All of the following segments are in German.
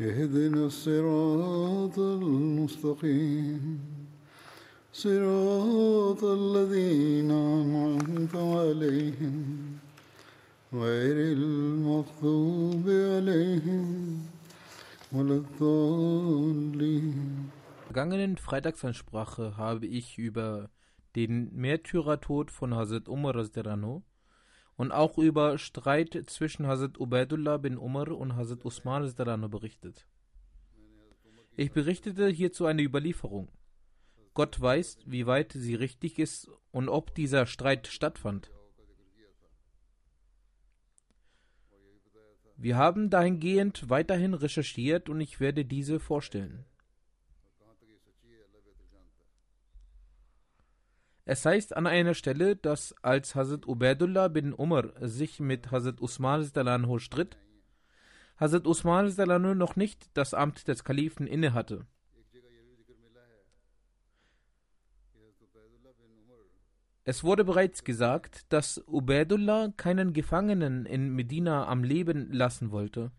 اهدنا الصراط المستقيم صراط الذين أنعمت عليهم غير المغضوب عليهم ولا الضالين vergangenen Freitagsansprache habe ich über den Märtyrertod von Hazrat Umar Razderano und auch über Streit zwischen Hazrat Ubaidullah bin Umar und Hazrat Usman berichtet. Ich berichtete hierzu eine Überlieferung. Gott weiß, wie weit sie richtig ist und ob dieser Streit stattfand. Wir haben dahingehend weiterhin recherchiert und ich werde diese vorstellen. Es heißt an einer Stelle, dass als Hazrat Ubaidullah bin Umar sich mit Hazrat Usman Zalanho stritt, Hazrat Usman Zalanho noch nicht das Amt des Kalifen innehatte. Es wurde bereits gesagt, dass Ubaidullah keinen Gefangenen in Medina am Leben lassen wollte.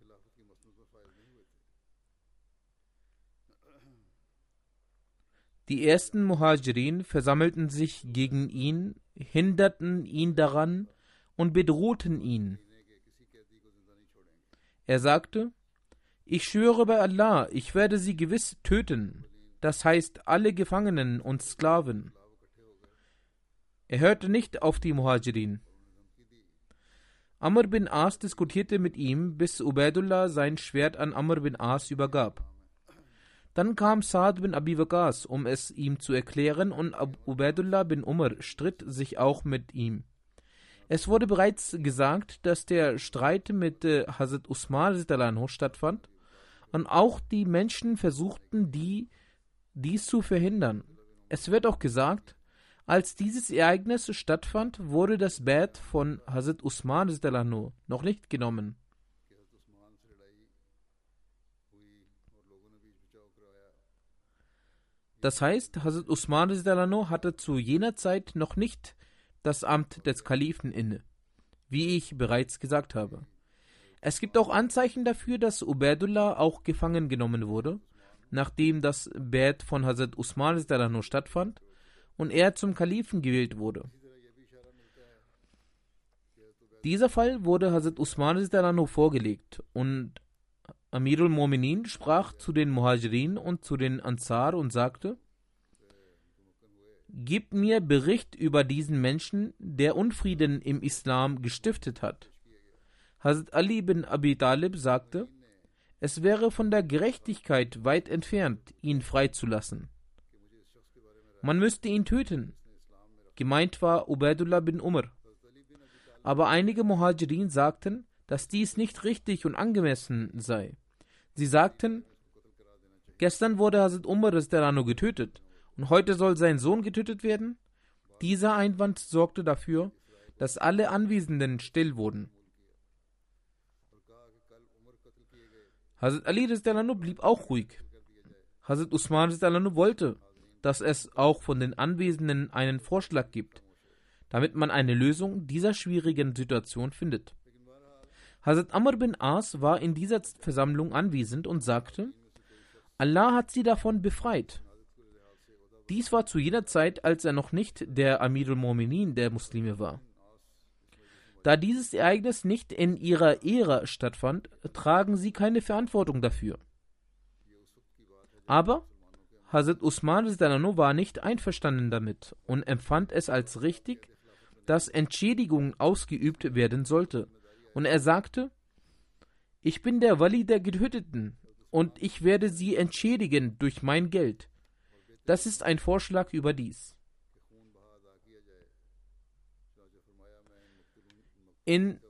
Die ersten Muhajirin versammelten sich gegen ihn, hinderten ihn daran und bedrohten ihn. Er sagte, ich schwöre bei Allah, ich werde sie gewiss töten, das heißt alle Gefangenen und Sklaven. Er hörte nicht auf die Muhajirin. Amr bin As diskutierte mit ihm, bis Ubaidullah sein Schwert an Amr bin As übergab. Dann kam Saad bin Abi Waqas, um es ihm zu erklären, und Ubaidullah bin Umar stritt sich auch mit ihm. Es wurde bereits gesagt, dass der Streit mit äh, Hazrat Usman stattfand, und auch die Menschen versuchten, die, dies zu verhindern. Es wird auch gesagt, als dieses Ereignis stattfand, wurde das Bett von Hazrat Usman noch nicht genommen. Das heißt, Hazrat Usman hatte zu jener Zeit noch nicht das Amt des Kalifen inne, wie ich bereits gesagt habe. Es gibt auch Anzeichen dafür, dass Ubaidullah auch gefangen genommen wurde, nachdem das Bett von Hazrat Usman stattfand und er zum Kalifen gewählt wurde. Dieser Fall wurde Hazrat Usman vorgelegt und Amirul Mominin sprach zu den Muhajirin und zu den Ansar und sagte, Gib mir Bericht über diesen Menschen, der Unfrieden im Islam gestiftet hat. Hazrat Ali bin Abi Talib sagte, es wäre von der Gerechtigkeit weit entfernt, ihn freizulassen. Man müsste ihn töten. Gemeint war Ubaidullah bin Umar. Aber einige Muhajirin sagten, dass dies nicht richtig und angemessen sei. Sie sagten, gestern wurde Hazrat Umar Rano getötet und heute soll sein Sohn getötet werden? Dieser Einwand sorgte dafür, dass alle Anwesenden still wurden. Hazrat Ali Rano blieb auch ruhig. Hazrat Usman Rano wollte, dass es auch von den Anwesenden einen Vorschlag gibt, damit man eine Lösung dieser schwierigen Situation findet. Hazrat Amr bin As war in dieser Versammlung anwesend und sagte, Allah hat sie davon befreit. Dies war zu jener Zeit, als er noch nicht der Amirul Mominin der Muslime war. Da dieses Ereignis nicht in ihrer Ära stattfand, tragen sie keine Verantwortung dafür. Aber Hazrat Usman war nicht einverstanden damit und empfand es als richtig, dass Entschädigung ausgeübt werden sollte. Und er sagte, ich bin der Wali der Getöteten und ich werde sie entschädigen durch mein Geld. Das ist ein Vorschlag überdies. In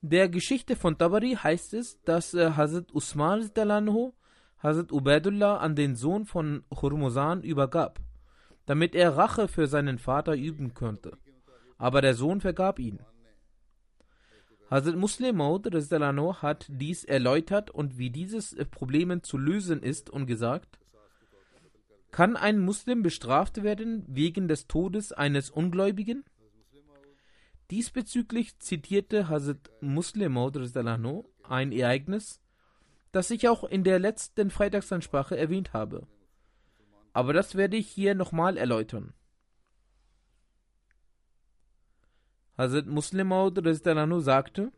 der Geschichte von Tabari heißt es, dass äh, Hazrat Usman Dalanho Hazrat Ubaidullah an den Sohn von Hurmuzan übergab, damit er Rache für seinen Vater üben könnte. Aber der Sohn vergab ihn. Hazrat Muslim Maud hat dies erläutert und wie dieses Problem zu lösen ist und gesagt, kann ein Muslim bestraft werden wegen des Todes eines Ungläubigen? Diesbezüglich zitierte Hazrat Muslim Maud ein Ereignis, das ich auch in der letzten Freitagsansprache erwähnt habe. Aber das werde ich hier nochmal erläutern. Hazrat Muslim Maud sagte,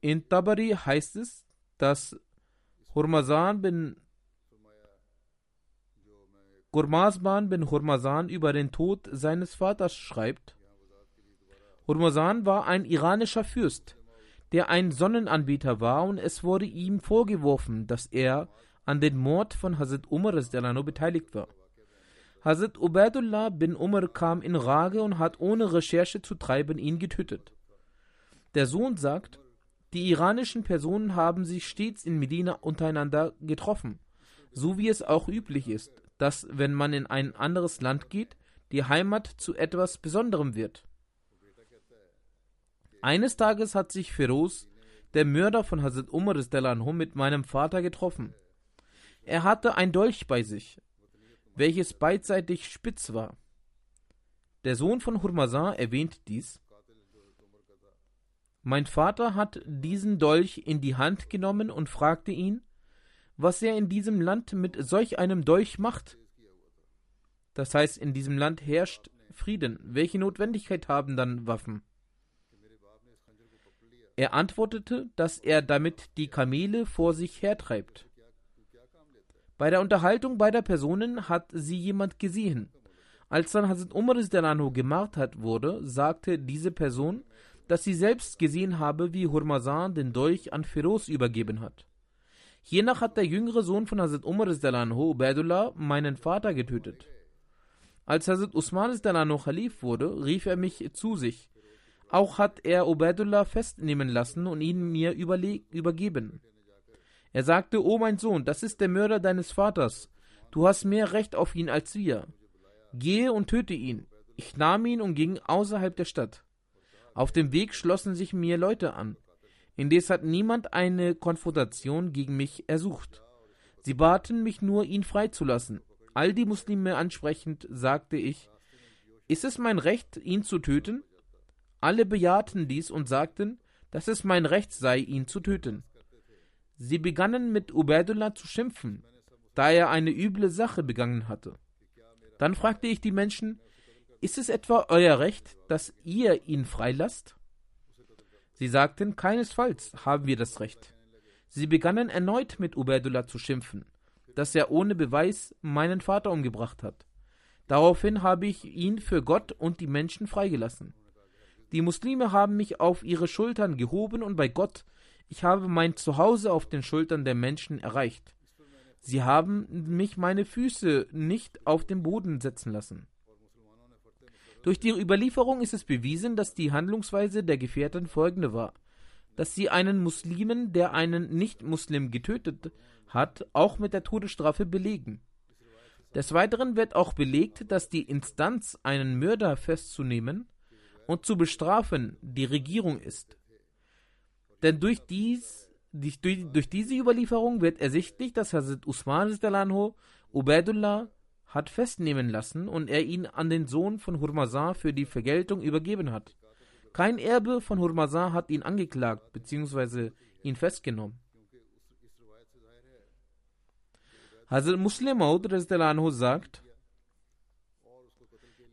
in Tabari heißt es, dass Hurmazan bin Gurmazban bin Hurmazan über den Tod seines Vaters schreibt. Hurmazan war ein iranischer Fürst, der ein Sonnenanbeter war, und es wurde ihm vorgeworfen, dass er an den Mord von Hazrat Umar beteiligt war. Hazrat Ubaidullah bin Umar kam in Rage und hat ohne Recherche zu treiben ihn getötet. Der Sohn sagt, die iranischen Personen haben sich stets in Medina untereinander getroffen, so wie es auch üblich ist, dass, wenn man in ein anderes Land geht, die Heimat zu etwas Besonderem wird. Eines Tages hat sich Feroz, der Mörder von Hazrat Umar mit meinem Vater getroffen. Er hatte ein Dolch bei sich, welches beidseitig spitz war. Der Sohn von Hurmazan erwähnt dies. Mein Vater hat diesen Dolch in die Hand genommen und fragte ihn, was er in diesem Land mit solch einem Dolch macht. Das heißt, in diesem Land herrscht Frieden. Welche Notwendigkeit haben dann Waffen? Er antwortete, dass er damit die Kamele vor sich hertreibt. Bei der Unterhaltung beider Personen hat sie jemand gesehen. Als dann Hazrat Umar gemartert wurde, sagte diese Person, dass sie selbst gesehen habe, wie Hurmazan den Dolch an Feroz übergeben hat. Hiernach hat der jüngere Sohn von Hazrat Umar Ubaidullah, meinen Vater getötet. Als Hazrat Usman Khalif wurde, rief er mich zu sich auch hat er Ubaidullah festnehmen lassen und ihn mir übergeben. Er sagte, O mein Sohn, das ist der Mörder deines Vaters. Du hast mehr Recht auf ihn als wir. Gehe und töte ihn. Ich nahm ihn und ging außerhalb der Stadt. Auf dem Weg schlossen sich mir Leute an. Indes hat niemand eine Konfrontation gegen mich ersucht. Sie baten mich nur, ihn freizulassen. All die Muslime ansprechend sagte ich, ist es mein Recht, ihn zu töten? Alle bejahten dies und sagten, dass es mein Recht sei, ihn zu töten. Sie begannen mit Ubaidullah zu schimpfen, da er eine üble Sache begangen hatte. Dann fragte ich die Menschen, ist es etwa euer Recht, dass ihr ihn freilasst? Sie sagten, keinesfalls haben wir das Recht. Sie begannen erneut mit Ubaidullah zu schimpfen, dass er ohne Beweis meinen Vater umgebracht hat. Daraufhin habe ich ihn für Gott und die Menschen freigelassen. Die Muslime haben mich auf ihre Schultern gehoben und bei Gott, ich habe mein Zuhause auf den Schultern der Menschen erreicht. Sie haben mich meine Füße nicht auf den Boden setzen lassen. Durch die Überlieferung ist es bewiesen, dass die Handlungsweise der Gefährten folgende war, dass sie einen Muslimen, der einen Nicht-Muslim getötet hat, auch mit der Todesstrafe belegen. Des Weiteren wird auch belegt, dass die Instanz, einen Mörder festzunehmen, und zu bestrafen die Regierung ist. Denn durch, dies, durch, durch diese Überlieferung wird ersichtlich, dass Hazrat Usman Ubaidullah hat festnehmen lassen und er ihn an den Sohn von Hurmazan für die Vergeltung übergeben hat. Kein Erbe von Hurmazan hat ihn angeklagt bzw. ihn festgenommen. Hazrat Muslim Maud sagt,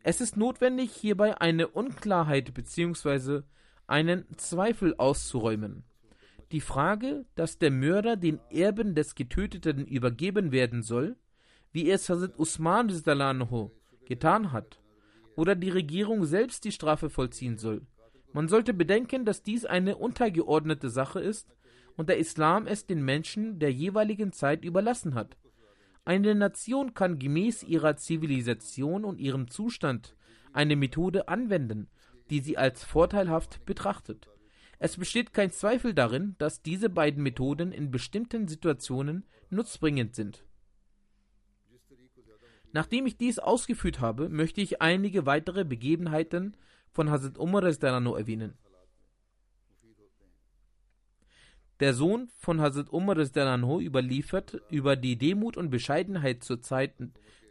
es ist notwendig, hierbei eine Unklarheit bzw. einen Zweifel auszuräumen. Die Frage, dass der Mörder den Erben des Getöteten übergeben werden soll, wie es Hazrat Usman getan hat, oder die Regierung selbst die Strafe vollziehen soll. Man sollte bedenken, dass dies eine untergeordnete Sache ist und der Islam es den Menschen der jeweiligen Zeit überlassen hat. Eine Nation kann gemäß ihrer Zivilisation und ihrem Zustand eine Methode anwenden, die sie als vorteilhaft betrachtet. Es besteht kein Zweifel darin, dass diese beiden Methoden in bestimmten Situationen nutzbringend sind. Nachdem ich dies ausgeführt habe, möchte ich einige weitere Begebenheiten von Hazrat Umar erwähnen. Der Sohn von Hazrat Umar überliefert über die Demut und Bescheidenheit zur Zeit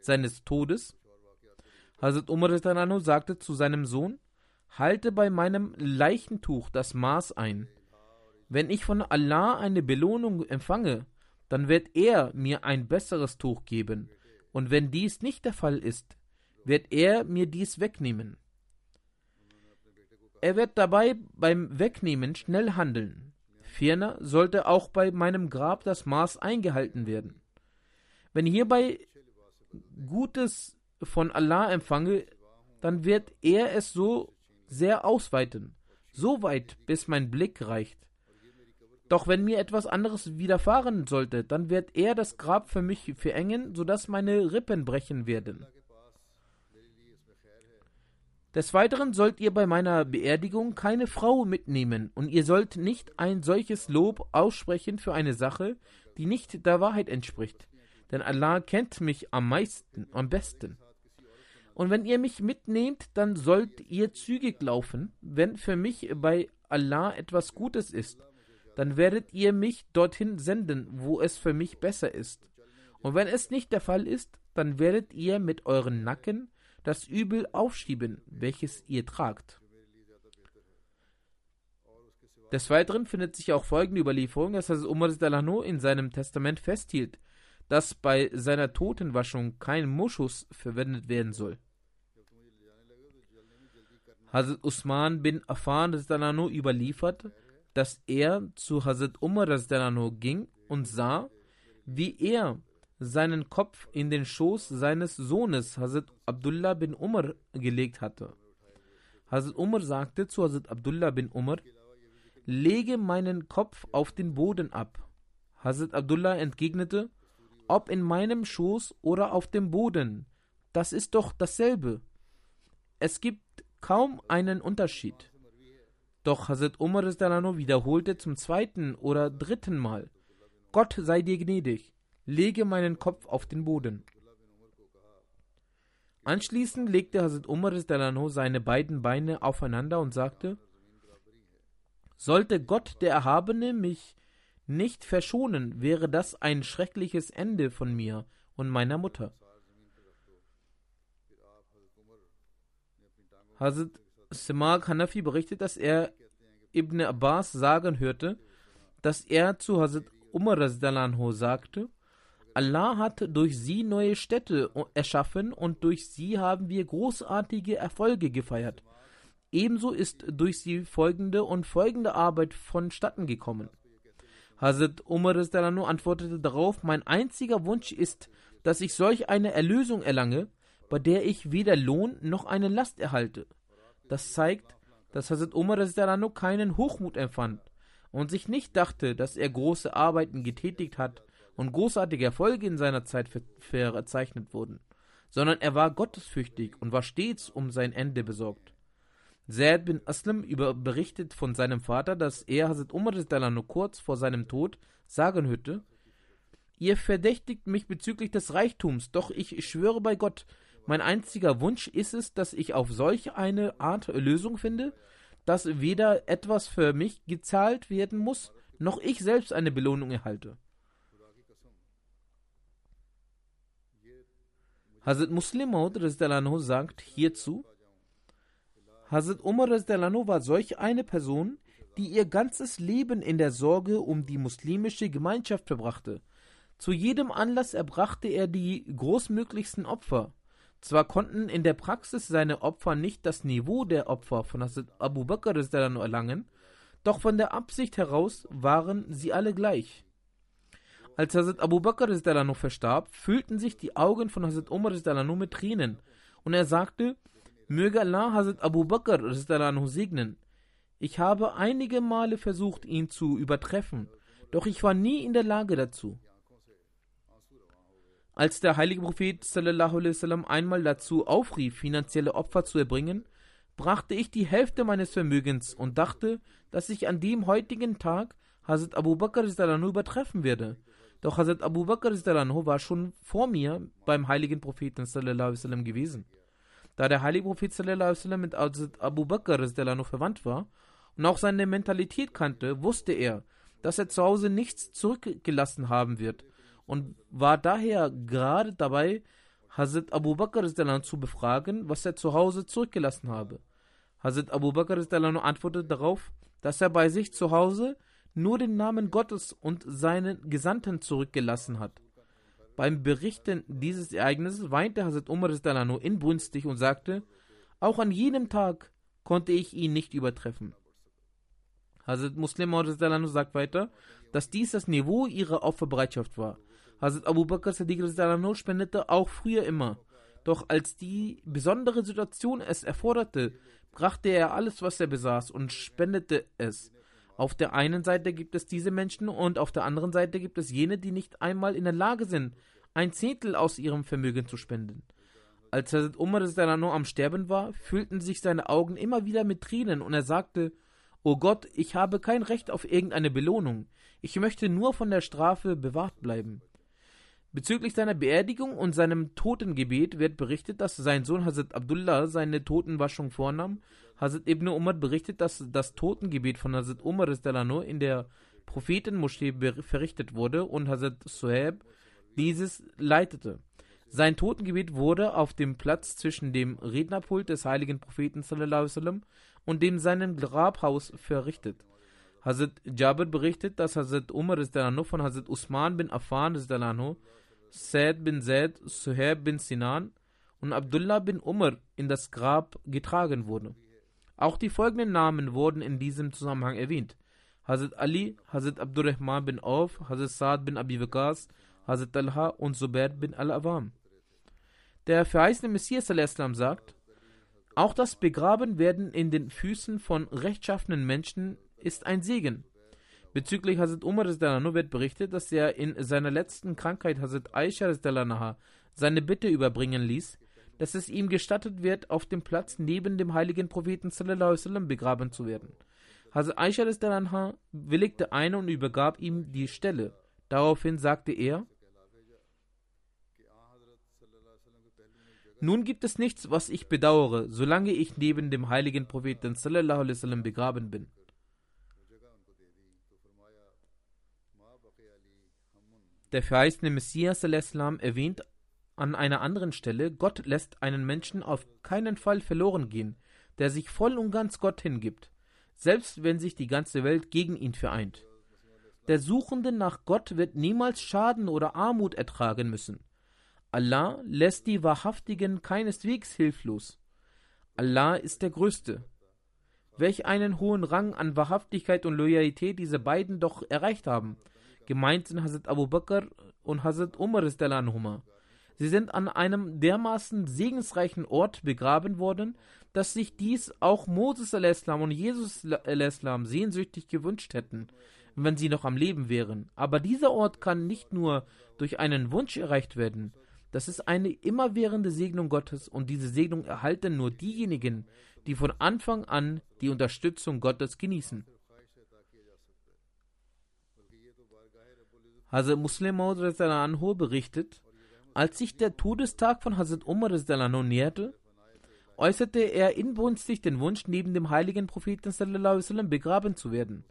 seines Todes. Hazrat Umar sagte zu seinem Sohn: Halte bei meinem Leichentuch das Maß ein. Wenn ich von Allah eine Belohnung empfange, dann wird er mir ein besseres Tuch geben, und wenn dies nicht der Fall ist, wird er mir dies wegnehmen. Er wird dabei beim Wegnehmen schnell handeln. Ferner sollte auch bei meinem Grab das Maß eingehalten werden. Wenn hierbei Gutes von Allah empfange, dann wird er es so sehr ausweiten, so weit, bis mein Blick reicht. Doch wenn mir etwas anderes widerfahren sollte, dann wird er das Grab für mich verengen, sodass meine Rippen brechen werden. Des Weiteren sollt ihr bei meiner Beerdigung keine Frau mitnehmen, und ihr sollt nicht ein solches Lob aussprechen für eine Sache, die nicht der Wahrheit entspricht. Denn Allah kennt mich am meisten, am besten. Und wenn ihr mich mitnehmt, dann sollt ihr zügig laufen, wenn für mich bei Allah etwas Gutes ist. Dann werdet ihr mich dorthin senden, wo es für mich besser ist. Und wenn es nicht der Fall ist, dann werdet ihr mit euren Nacken das Übel aufschieben, welches ihr tragt. Des Weiteren findet sich auch folgende Überlieferung, dass Hazrat Umar Dalano in seinem Testament festhielt, dass bei seiner Totenwaschung kein Moschus verwendet werden soll. Hazrat Usman bin Affan Dalano überliefert, dass er zu Hazrat Umar Dalano ging und sah, wie er seinen Kopf in den Schoß seines Sohnes Hazrat Abdullah bin Umar gelegt hatte. Hazrat Umar sagte zu Hazrat Abdullah bin Umar, lege meinen Kopf auf den Boden ab. Hazrat Abdullah entgegnete, ob in meinem Schoß oder auf dem Boden, das ist doch dasselbe. Es gibt kaum einen Unterschied. Doch Hazrat Umar wiederholte zum zweiten oder dritten Mal, Gott sei dir gnädig lege meinen Kopf auf den Boden. Anschließend legte Hazrat Umar seine beiden Beine aufeinander und sagte, sollte Gott der Erhabene mich nicht verschonen, wäre das ein schreckliches Ende von mir und meiner Mutter. Hazrat Simak Hanafi berichtet, dass er Ibn Abbas sagen hörte, dass er zu Hazrat Umar sagte, Allah hat durch sie neue Städte erschaffen und durch sie haben wir großartige Erfolge gefeiert. Ebenso ist durch sie folgende und folgende Arbeit vonstatten gekommen. Hazrat Umar antwortete darauf, mein einziger Wunsch ist, dass ich solch eine Erlösung erlange, bei der ich weder Lohn noch eine Last erhalte. Das zeigt, dass Hazrat Umar keinen Hochmut empfand und sich nicht dachte, dass er große Arbeiten getätigt hat und großartige Erfolge in seiner Zeit verzeichnet wurden, sondern er war gottesfürchtig und war stets um sein Ende besorgt. Zaid bin Aslam über berichtet von seinem Vater, dass er Hazrat Umar nur kurz vor seinem Tod sagen hörte, Ihr verdächtigt mich bezüglich des Reichtums, doch ich schwöre bei Gott, mein einziger Wunsch ist es, dass ich auf solch eine Art Lösung finde, dass weder etwas für mich gezahlt werden muss, noch ich selbst eine Belohnung erhalte. Hazrat Muslim Maud sagt hierzu, Hazrat Umar war solch eine Person, die ihr ganzes Leben in der Sorge um die muslimische Gemeinschaft verbrachte. Zu jedem Anlass erbrachte er die großmöglichsten Opfer. Zwar konnten in der Praxis seine Opfer nicht das Niveau der Opfer von Hazrat Abu Bakr erlangen, doch von der Absicht heraus waren sie alle gleich. Als Hazrat Abu Bakr verstarb, füllten sich die Augen von Hazrat Umar mit Tränen und er sagte, möge Allah Hazrat Abu Bakr segnen. Ich habe einige Male versucht, ihn zu übertreffen, doch ich war nie in der Lage dazu. Als der heilige Prophet sallam, einmal dazu aufrief, finanzielle Opfer zu erbringen, brachte ich die Hälfte meines Vermögens und dachte, dass ich an dem heutigen Tag Hazrat Abu Bakr übertreffen werde. Doch Hazrat Abu Bakr war schon vor mir beim heiligen Propheten sallam, gewesen. Da der heilige Prophet sallam, mit Hazrat Abu Bakr verwandt war und auch seine Mentalität kannte, wusste er, dass er zu Hause nichts zurückgelassen haben wird und war daher gerade dabei, Hazrat Abu Bakr zu befragen, was er zu Hause zurückgelassen habe. Hazrat Abu Bakr antwortete darauf, dass er bei sich zu Hause nur den Namen Gottes und seinen Gesandten zurückgelassen hat. Beim Berichten dieses Ereignisses weinte Hazrat Umar inbrünstig und sagte, auch an jenem Tag konnte ich ihn nicht übertreffen. Hazrat Muslim sagt weiter, dass dies das Niveau ihrer Opferbereitschaft war. Hazrat Abu Bakr Sadiq spendete auch früher immer. Doch als die besondere Situation es erforderte, brachte er alles, was er besaß und spendete es. Auf der einen Seite gibt es diese Menschen und auf der anderen Seite gibt es jene, die nicht einmal in der Lage sind, ein Zehntel aus ihrem Vermögen zu spenden. Als Hazrat Umar am Sterben war, füllten sich seine Augen immer wieder mit Tränen und er sagte, O Gott, ich habe kein Recht auf irgendeine Belohnung. Ich möchte nur von der Strafe bewahrt bleiben. Bezüglich seiner Beerdigung und seinem Totengebet wird berichtet, dass sein Sohn Hazrat Abdullah seine Totenwaschung vornahm. Hazrat Ibn Umar berichtet, dass das Totengebet von Hazrat Umar in der Prophetenmoschee verrichtet wurde und Hazrat Suhaib dieses leitete. Sein Totengebet wurde auf dem Platz zwischen dem Rednerpult des heiligen Propheten und dem seinem Grabhaus verrichtet. Hazrat Jabir berichtet, dass Hazrat Umar von Hazrat Usman bin Affan Said bin Zaid, Suhaib bin Sinan und Abdullah bin Umar in das Grab getragen wurde. Auch die folgenden Namen wurden in diesem Zusammenhang erwähnt. Hazrat Ali, Hazrat Abdurrahman bin Auf, Hazrat Saad bin Abi Waqas, Hazrat Talha und Zubair bin Al-Awam. Der verheißene Messias sagt, auch das Begrabenwerden in den Füßen von rechtschaffenen Menschen ist ein Segen. Bezüglich Hazrat Umar wird berichtet, dass er in seiner letzten Krankheit Hazrat Aisha seine Bitte überbringen ließ, dass es ihm gestattet wird, auf dem Platz neben dem heiligen Propheten begraben zu werden. Hazrat Aisha willigte ein und übergab ihm die Stelle. Daraufhin sagte er, Nun gibt es nichts, was ich bedauere, solange ich neben dem heiligen Propheten begraben bin. Der verheißene Messias erwähnt an einer anderen Stelle, Gott lässt einen Menschen auf keinen Fall verloren gehen, der sich voll und ganz Gott hingibt, selbst wenn sich die ganze Welt gegen ihn vereint. Der Suchende nach Gott wird niemals Schaden oder Armut ertragen müssen. Allah lässt die Wahrhaftigen keineswegs hilflos. Allah ist der Größte. Welch einen hohen Rang an Wahrhaftigkeit und Loyalität diese beiden doch erreicht haben – Gemeint sind Hazrat Abu Bakr und Hazrat Umar Anhuma. Sie sind an einem dermaßen segensreichen Ort begraben worden, dass sich dies auch Moses und Jesus sehnsüchtig gewünscht hätten, wenn sie noch am Leben wären. Aber dieser Ort kann nicht nur durch einen Wunsch erreicht werden. Das ist eine immerwährende Segnung Gottes und diese Segnung erhalten nur diejenigen, die von Anfang an die Unterstützung Gottes genießen. Hazrat Muslim Maud berichtet, als sich der Todestag von Hazrat Umar näherte, äußerte er inbrünstig den Wunsch, neben dem heiligen Propheten sallam, begraben zu werden.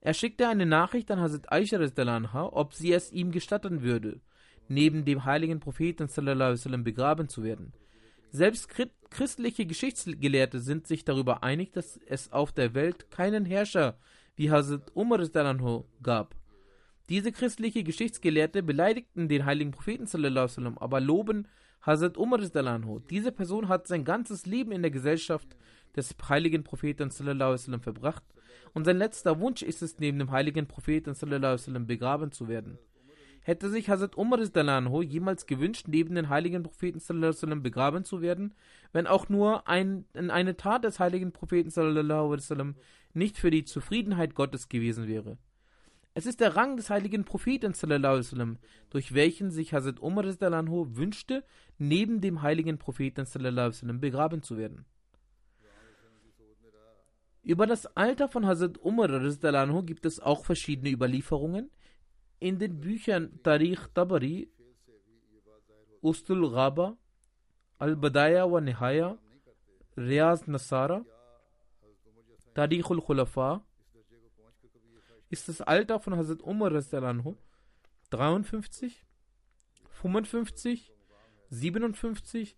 Er schickte eine Nachricht an Hazrat Aisha, ob sie es ihm gestatten würde, neben dem heiligen Propheten sallam, begraben zu werden. Selbst christliche Geschichtsgelehrte sind sich darüber einig, dass es auf der Welt keinen Herrscher wie Hazrat Umar gab. Diese christliche Geschichtsgelehrte beleidigten den heiligen Propheten sallam, aber loben Hazrat Umar Diese Person hat sein ganzes Leben in der Gesellschaft des heiligen Propheten sallam, verbracht und sein letzter Wunsch ist es, neben dem heiligen Propheten sallam, begraben zu werden. Hätte sich Hazrat Umar Dalanho jemals gewünscht, neben den heiligen Propheten sallam, begraben zu werden, wenn auch nur ein, eine Tat des heiligen Propheten sallam, nicht für die Zufriedenheit Gottes gewesen wäre? Es ist der Rang des heiligen Propheten sallam, durch welchen sich Hazrat Umar Dalanho wünschte, neben dem heiligen Propheten sallam, begraben zu werden. Über das Alter von Hazrat Umar gibt es auch verschiedene Überlieferungen, in den Büchern Tarikh Tabari, Ustul Ghaba, Al-Badaya wa Nihaya, Riaz Nasara, Tarikh al-Khulafa ist das Alter von Hazrat Umar 53, 55, 57,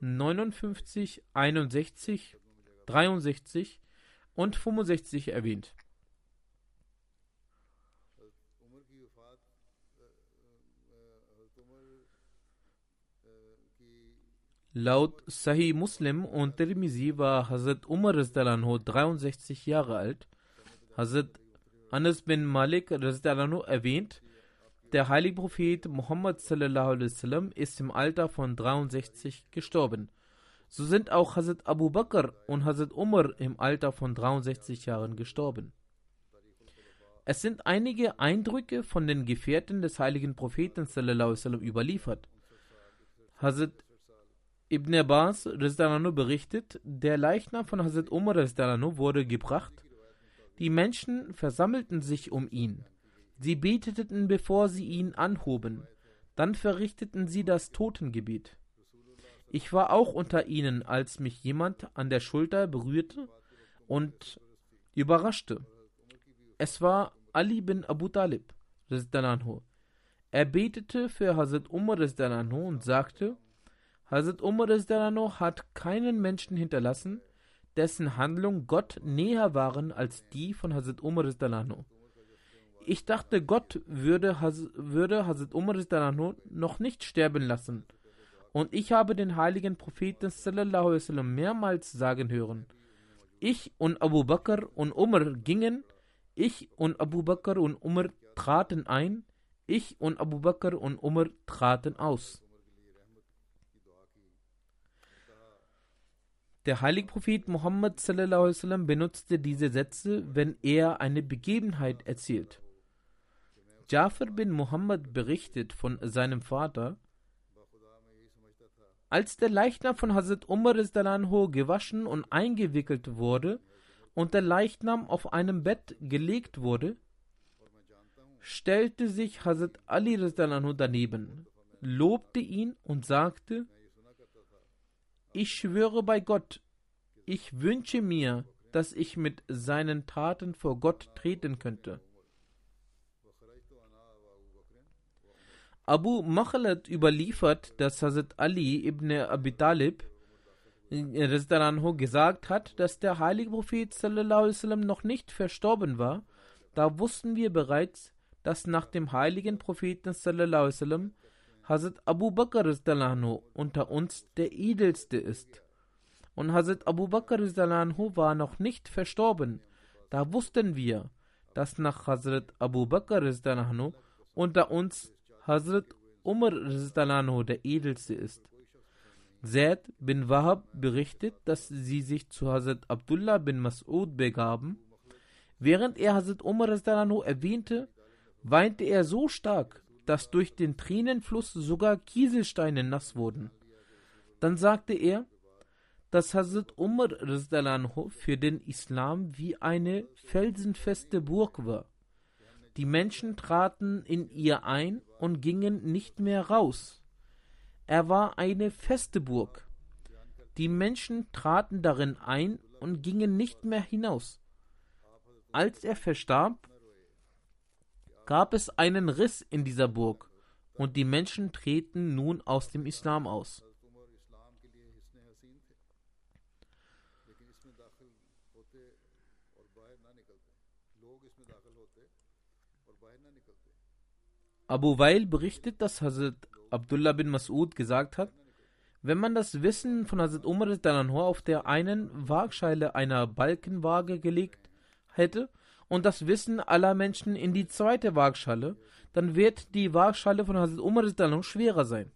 59, 61, 63 und 65 erwähnt. Laut Sahih Muslim und Tirmizi war Hazrat Umar 63 Jahre alt. Hazrat Anas bin Malik erwähnt, der heilige Prophet Muhammad ist im Alter von 63 gestorben. So sind auch Hazrat Abu Bakr und Hazrat Umar im Alter von 63 Jahren gestorben. Es sind einige Eindrücke von den Gefährten des heiligen Propheten überliefert. Hazrat Ibn Abbas berichtet, der Leichnam von Hazrat Umar wurde gebracht. Die Menschen versammelten sich um ihn. Sie beteten, bevor sie ihn anhoben. Dann verrichteten sie das Totengebet. Ich war auch unter ihnen, als mich jemand an der Schulter berührte und überraschte. Es war Ali bin Abu Talib. Er betete für Hazrat Umar und sagte, Hazrat Umar hat keinen Menschen hinterlassen, dessen Handlungen Gott näher waren als die von Hazrat Umar. Ich dachte, Gott würde, würde Hazrat Umar noch nicht sterben lassen. Und ich habe den heiligen Propheten sallam, mehrmals sagen hören, ich und Abu Bakr und Umar gingen, ich und Abu Bakr und Umar traten ein, ich und Abu Bakr und Umar traten aus. Der heilige Prophet Muhammad benutzte diese Sätze, wenn er eine Begebenheit erzählt. Jafar bin Muhammad berichtet von seinem Vater, als der Leichnam von Hazrat Umar gewaschen und eingewickelt wurde und der Leichnam auf einem Bett gelegt wurde, stellte sich Hazrat Ali daneben, lobte ihn und sagte, ich schwöre bei Gott, ich wünsche mir, dass ich mit seinen Taten vor Gott treten könnte. Abu Makhalat überliefert, dass Hazrat Ali ibn Abi Talib gesagt hat, dass der heilige Prophet sallam, noch nicht verstorben war. Da wussten wir bereits, dass nach dem heiligen Propheten sallam, Hazrat Abu Bakr unter uns der edelste ist. Und Hazrat Abu Bakr war noch nicht verstorben. Da wussten wir, dass nach Hazrat Abu Bakr unter uns Hazrat Umar der edelste ist. Zaid bin Wahab berichtet, dass sie sich zu Hazrat Abdullah bin Mas'ud begaben. Während er Hazrat Umar erwähnte, weinte er so stark, dass durch den Tränenfluss sogar Kieselsteine nass wurden. Dann sagte er, dass Hazrat Umar für den Islam wie eine felsenfeste Burg war. Die Menschen traten in ihr ein und gingen nicht mehr raus. Er war eine feste Burg. Die Menschen traten darin ein und gingen nicht mehr hinaus. Als er verstarb, gab es einen Riss in dieser Burg und die Menschen treten nun aus dem Islam aus. Abu Wail berichtet, dass Hazrat Abdullah bin Mas'ud gesagt hat, wenn man das Wissen von Hazrat Umar auf der einen Waagscheile einer Balkenwaage gelegt hätte und das Wissen aller Menschen in die zweite Waagschale, dann wird die Waagschale von Hazrat Umar schwerer sein.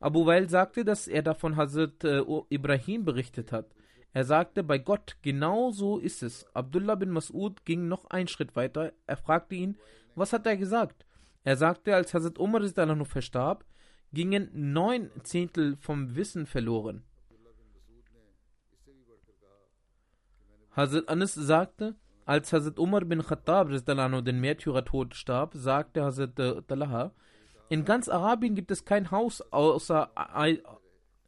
Abu Wail sagte, dass er davon Hazrat äh, Ibrahim berichtet hat. Er sagte, bei Gott, genau so ist es. Abdullah bin Mas'ud ging noch einen Schritt weiter. Er fragte ihn, was hat er gesagt? Er sagte, als Hazrat Umar verstarb, gingen neun Zehntel vom Wissen verloren. Hazrat Anas sagte, als Hazrat Umar bin Khattab den Märtyrertod starb, sagte Hazrat äh, Talaha, in ganz Arabien gibt es kein Haus außer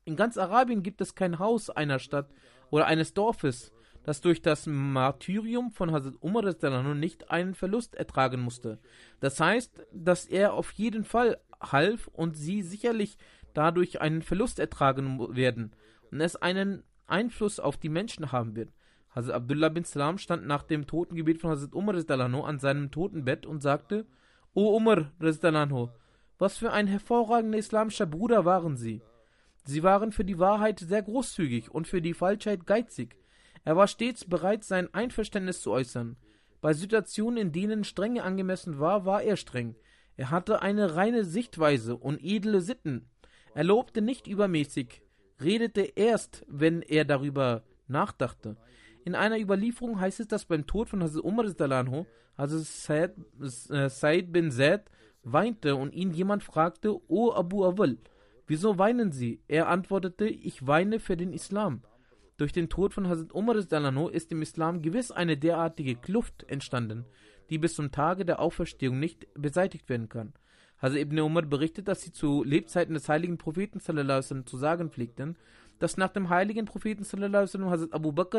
in ganz Arabien gibt es kein Haus einer Stadt oder eines Dorfes, das durch das Martyrium von Hazrat Umar nicht einen Verlust ertragen musste. Das heißt, dass er auf jeden Fall half und sie sicherlich dadurch einen Verlust ertragen werden und es einen Einfluss auf die Menschen haben wird. Hazrat Abdullah bin Salam stand nach dem Totengebet von Hazrat Umar an seinem Totenbett und sagte, O Umar, was für ein hervorragender islamischer Bruder waren Sie. Sie waren für die Wahrheit sehr großzügig und für die Falschheit geizig. Er war stets bereit, sein Einverständnis zu äußern. Bei Situationen, in denen Strenge angemessen war, war er streng. Er hatte eine reine Sichtweise und edle Sitten. Er lobte nicht übermäßig, redete erst, wenn er darüber nachdachte. In einer Überlieferung heißt es, dass beim Tod von Hazrat Umar also Said, äh, Said bin Zaid, weinte und ihn jemand fragte, O Abu Awal, wieso weinen Sie? Er antwortete, ich weine für den Islam. Durch den Tod von Hazrat Umar ist im Islam gewiss eine derartige Kluft entstanden, die bis zum Tage der Auferstehung nicht beseitigt werden kann. Hazrat Ibn Umar berichtet, dass sie zu Lebzeiten des heiligen Propheten sallam, zu sagen pflegten, dass nach dem heiligen Propheten sallam, Hazrat Abu Bakr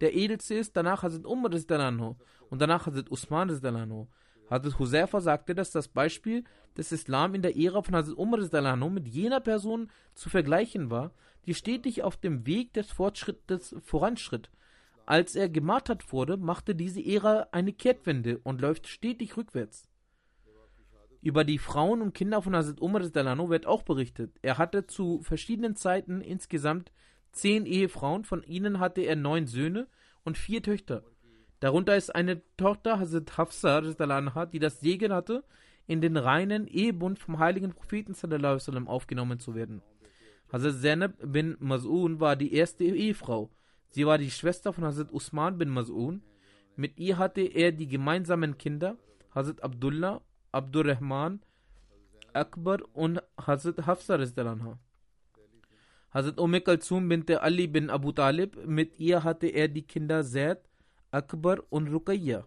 der edelste ist, danach Hazrat Umar und danach Hazrat Usman Hazrat Huzaifa sagte, dass das Beispiel des Islam in der Ära von Hazrat Umar mit jener Person zu vergleichen war, die stetig auf dem Weg des Fortschrittes voranschritt. Als er gemartert wurde, machte diese Ära eine Kehrtwende und läuft stetig rückwärts. Über die Frauen und Kinder von Hazrat Umar wird auch berichtet. Er hatte zu verschiedenen Zeiten insgesamt zehn Ehefrauen, von ihnen hatte er neun Söhne und vier Töchter. Darunter ist eine Tochter Hazrat Hafsa, die das Segen hatte, in den reinen Ehebund vom heiligen Propheten aufgenommen zu werden. Hazrat Zainab bin Mas'un war die erste Ehefrau. Sie war die Schwester von Hazrat Usman bin Mas'un. Mit ihr hatte er die gemeinsamen Kinder Hazrat Abdullah, Abdurrahman, Akbar und Hazrat Hafsa. Hazrat Umm Kalsum bin Ali bin Abu Talib. Mit ihr hatte er die Kinder Zaid, Akbar und Ruqayya.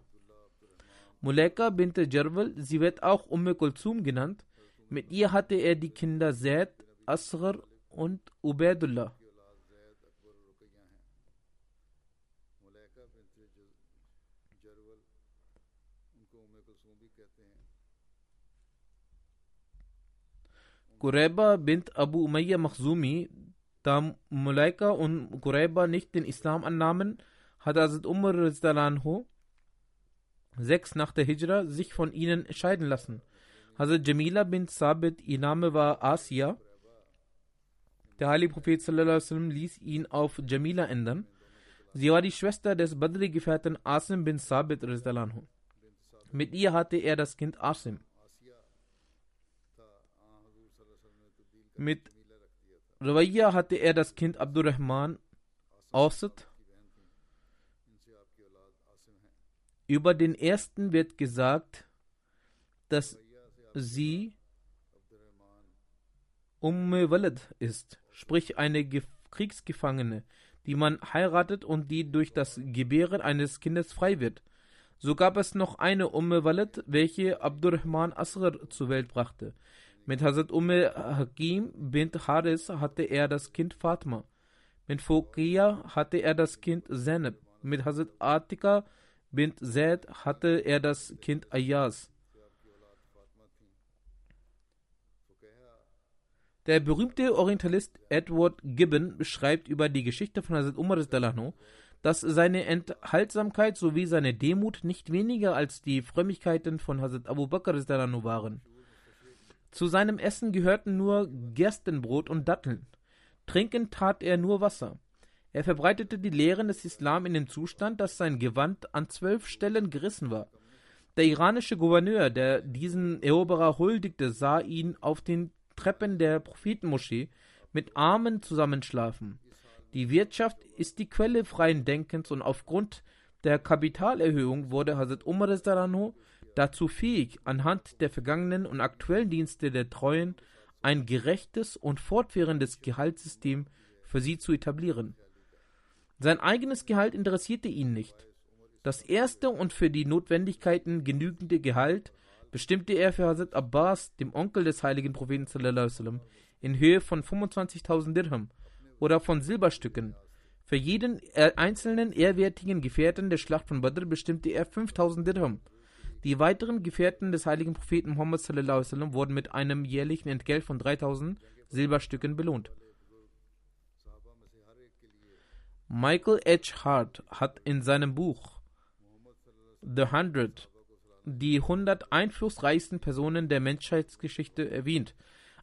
Muleka bint Jarwal, sie wird auch Umm Kulzum genannt. Mit ihr hatte er die Kinder Zaid, Asghar und Ubaidullah. Qurayba bint Abu Umayya Makhzumi, da Mulaika und Qurayba nicht den Islam annahmen, hat Hazrat Umar sechs nach der Hijra sich von ihnen scheiden lassen. Hazrat Jamila bin Sabit, ihr Name war Asia. Der heilige Prophet sallam, ließ ihn auf Jamila ändern. Sie war die Schwester des Badri-Gefährten Asim bin Sabit. Mit ihr hatte er das Kind Asim. Mit Rawaiya hatte er das Kind Abdurrahman Awsat. Über den ersten wird gesagt, dass sie Umme Walad ist, sprich eine Kriegsgefangene, die man heiratet und die durch das Gebären eines Kindes frei wird. So gab es noch eine Umme Walad, welche Abdurrahman Asghar zur Welt brachte. Mit Hazrat Umme Hakim bint Haris hatte er das Kind Fatma. Mit Fokia hatte er das Kind Zainab. Mit Hazrat Atika bint Zaid hatte er das Kind Ayaz. Der berühmte Orientalist Edward Gibbon beschreibt über die Geschichte von Hazrat Umar dass seine Enthaltsamkeit sowie seine Demut nicht weniger als die Frömmigkeiten von Hazrat Abu Bakr waren. Zu seinem Essen gehörten nur Gerstenbrot und Datteln. Trinken tat er nur Wasser. Er verbreitete die Lehren des Islam in dem Zustand, dass sein Gewand an zwölf Stellen gerissen war. Der iranische Gouverneur, der diesen Eroberer huldigte, sah ihn auf den Treppen der Prophetenmoschee mit Armen zusammenschlafen. Die Wirtschaft ist die Quelle freien Denkens und aufgrund der Kapitalerhöhung wurde Hazrat Umar dazu fähig, anhand der vergangenen und aktuellen Dienste der Treuen ein gerechtes und fortwährendes Gehaltssystem für sie zu etablieren. Sein eigenes Gehalt interessierte ihn nicht. Das erste und für die Notwendigkeiten genügende Gehalt bestimmte er für Hazrat Abbas, dem Onkel des heiligen Propheten sallam, in Höhe von 25.000 Dirham oder von Silberstücken. Für jeden einzelnen ehrwertigen Gefährten der Schlacht von Badr bestimmte er 5000 Dirham. Die weiteren Gefährten des heiligen Propheten Muhammad sallam, wurden mit einem jährlichen Entgelt von 3000 Silberstücken belohnt. Michael H. Hart hat in seinem Buch The Hundred die 100 einflussreichsten Personen der Menschheitsgeschichte erwähnt.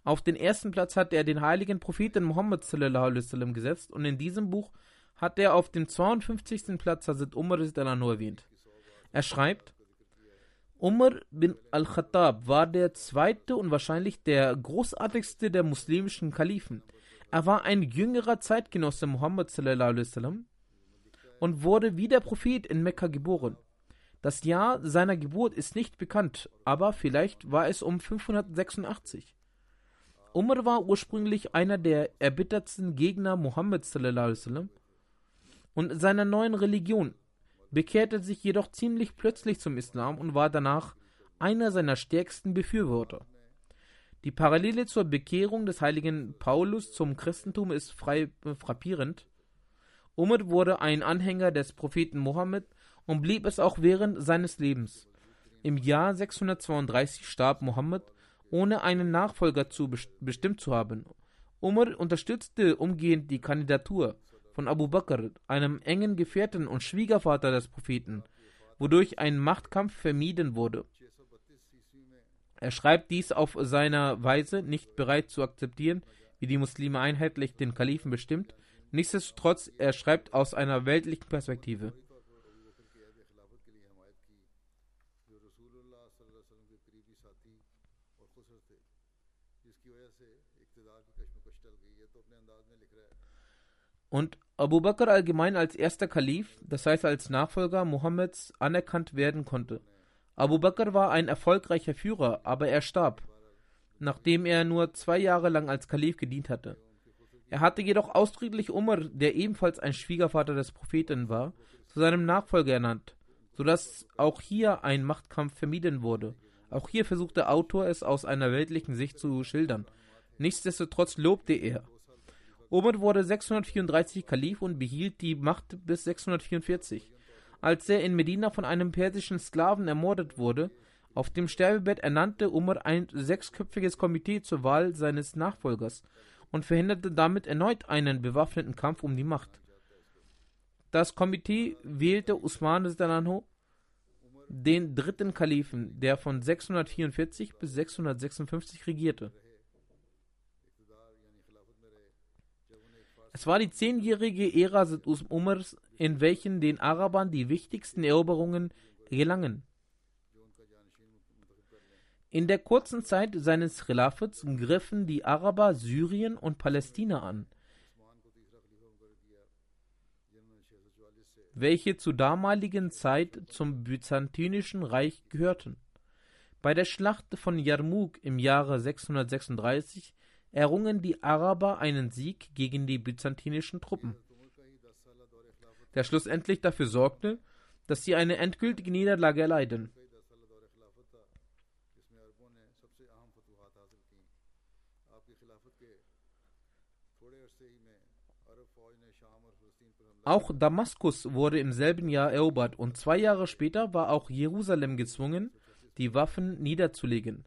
Auf den ersten Platz hat er den heiligen Propheten Muhammad sallam, gesetzt und in diesem Buch hat er auf dem 52. Platz Hazrat Umar erwähnt. Er schreibt, Umar bin al-Khattab war der zweite und wahrscheinlich der großartigste der muslimischen Kalifen. Er war ein jüngerer Zeitgenosse Muhammad und wurde wie der Prophet in Mekka geboren. Das Jahr seiner Geburt ist nicht bekannt, aber vielleicht war es um 586. Umar war ursprünglich einer der erbittertsten Gegner Muhammads sallam, und seiner neuen Religion, bekehrte sich jedoch ziemlich plötzlich zum Islam und war danach einer seiner stärksten Befürworter. Die Parallele zur Bekehrung des heiligen Paulus zum Christentum ist frei, äh, frappierend. Umar wurde ein Anhänger des Propheten Mohammed und blieb es auch während seines Lebens. Im Jahr 632 starb Mohammed, ohne einen Nachfolger zu bestimmt zu haben. Umar unterstützte umgehend die Kandidatur von Abu Bakr, einem engen Gefährten und Schwiegervater des Propheten, wodurch ein Machtkampf vermieden wurde. Er schreibt dies auf seiner Weise, nicht bereit zu akzeptieren, wie die Muslime einheitlich den Kalifen bestimmt. Nichtsdestotrotz, er schreibt aus einer weltlichen Perspektive. Und Abu Bakr allgemein als erster Kalif, das heißt als Nachfolger Mohammeds, anerkannt werden konnte. Abu Bakr war ein erfolgreicher Führer, aber er starb, nachdem er nur zwei Jahre lang als Kalif gedient hatte. Er hatte jedoch ausdrücklich Umar, der ebenfalls ein Schwiegervater des Propheten war, zu seinem Nachfolger ernannt, sodass auch hier ein Machtkampf vermieden wurde. Auch hier versucht der Autor es aus einer weltlichen Sicht zu schildern. Nichtsdestotrotz lobte er. Umar wurde 634 Kalif und behielt die Macht bis 644 als er in Medina von einem persischen Sklaven ermordet wurde. Auf dem Sterbebett ernannte Umar ein sechsköpfiges Komitee zur Wahl seines Nachfolgers und verhinderte damit erneut einen bewaffneten Kampf um die Macht. Das Komitee wählte Usman Dananho, den dritten Kalifen, der von 644 bis 656 regierte. Es war die zehnjährige Ära Umars, in welchen den Arabern die wichtigsten Eroberungen gelangen. In der kurzen Zeit seines Khilafats griffen die Araber Syrien und Palästina an, welche zur damaligen Zeit zum Byzantinischen Reich gehörten. Bei der Schlacht von Jarmuk im Jahre 636 errungen die Araber einen Sieg gegen die byzantinischen Truppen, der schlussendlich dafür sorgte, dass sie eine endgültige Niederlage erleiden. Auch Damaskus wurde im selben Jahr erobert und zwei Jahre später war auch Jerusalem gezwungen, die Waffen niederzulegen.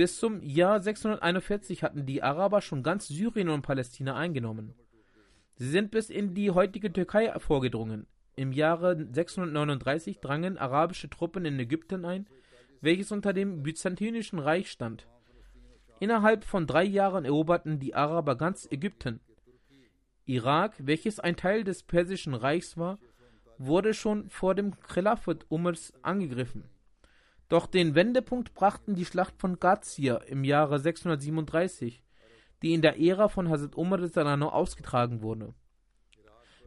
Bis zum Jahr 641 hatten die Araber schon ganz Syrien und Palästina eingenommen. Sie sind bis in die heutige Türkei vorgedrungen. Im Jahre 639 drangen arabische Truppen in Ägypten ein, welches unter dem Byzantinischen Reich stand. Innerhalb von drei Jahren eroberten die Araber ganz Ägypten. Irak, welches ein Teil des Persischen Reichs war, wurde schon vor dem Khilafat Umars angegriffen. Doch den Wendepunkt brachten die Schlacht von Gazir im Jahre 637, die in der Ära von Hazrat Umar ausgetragen wurde.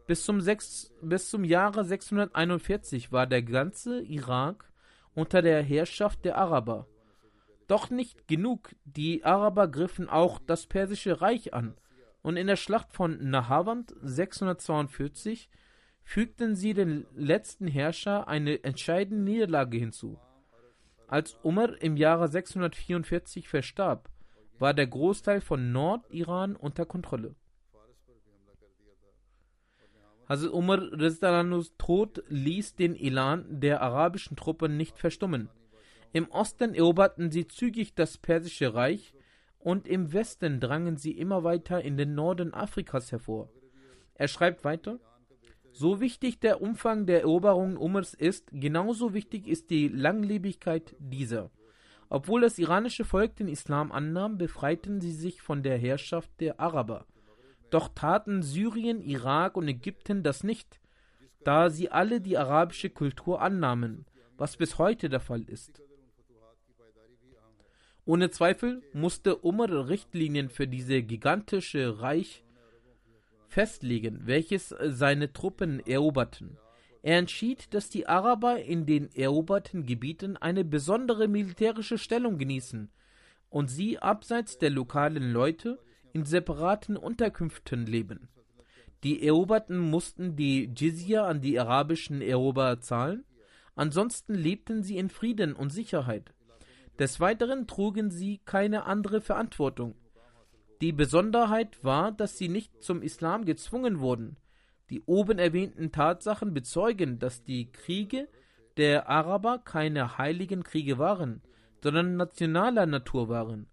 Bis zum, 6, bis zum Jahre 641 war der ganze Irak unter der Herrschaft der Araber. Doch nicht genug, die Araber griffen auch das Persische Reich an, und in der Schlacht von Nahavand 642 fügten sie dem letzten Herrscher eine entscheidende Niederlage hinzu. Als Umar im Jahre 644 verstarb, war der Großteil von Nordiran unter Kontrolle. Hazrat Umar Rizdalanus Tod ließ den Elan der arabischen Truppen nicht verstummen. Im Osten eroberten sie zügig das Persische Reich und im Westen drangen sie immer weiter in den Norden Afrikas hervor. Er schreibt weiter, so wichtig der Umfang der Eroberungen Umars ist, genauso wichtig ist die Langlebigkeit dieser. Obwohl das iranische Volk den Islam annahm, befreiten sie sich von der Herrschaft der Araber. Doch taten Syrien, Irak und Ägypten das nicht, da sie alle die arabische Kultur annahmen, was bis heute der Fall ist. Ohne Zweifel musste Umar Richtlinien für dieses gigantische Reich festlegen, welches seine Truppen eroberten. Er entschied, dass die Araber in den eroberten Gebieten eine besondere militärische Stellung genießen und sie abseits der lokalen Leute in separaten Unterkünften leben. Die Eroberten mussten die Jizya an die arabischen Eroberer zahlen, ansonsten lebten sie in Frieden und Sicherheit. Des Weiteren trugen sie keine andere Verantwortung. Die Besonderheit war, dass sie nicht zum Islam gezwungen wurden. Die oben erwähnten Tatsachen bezeugen, dass die Kriege der Araber keine heiligen Kriege waren, sondern nationaler Natur waren.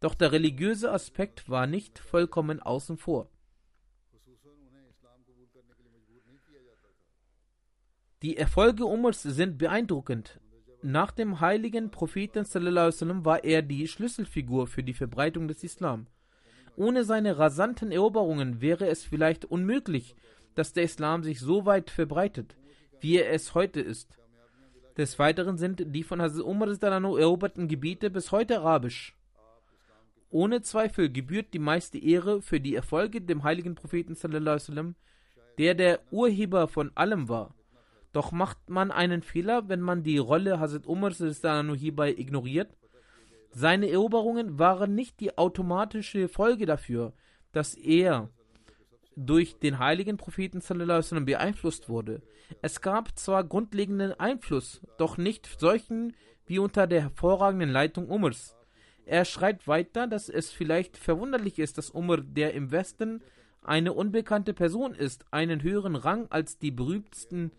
Doch der religiöse Aspekt war nicht vollkommen außen vor. Die Erfolge Umars sind beeindruckend. Nach dem heiligen Propheten war er die Schlüsselfigur für die Verbreitung des Islam. Ohne seine rasanten Eroberungen wäre es vielleicht unmöglich, dass der Islam sich so weit verbreitet, wie er es heute ist. Des Weiteren sind die von Hazrat Umar eroberten Gebiete bis heute arabisch. Ohne Zweifel gebührt die meiste Ehre für die Erfolge dem heiligen Propheten der der Urheber von allem war. Doch macht man einen Fehler, wenn man die Rolle Hazrat Umar hierbei ignoriert. Seine Eroberungen waren nicht die automatische Folge dafür, dass er durch den heiligen Propheten beeinflusst wurde. Es gab zwar grundlegenden Einfluss, doch nicht solchen wie unter der hervorragenden Leitung Umars. Er schreibt weiter, dass es vielleicht verwunderlich ist, dass Umar, der im Westen eine unbekannte Person ist, einen höheren Rang als die berühmten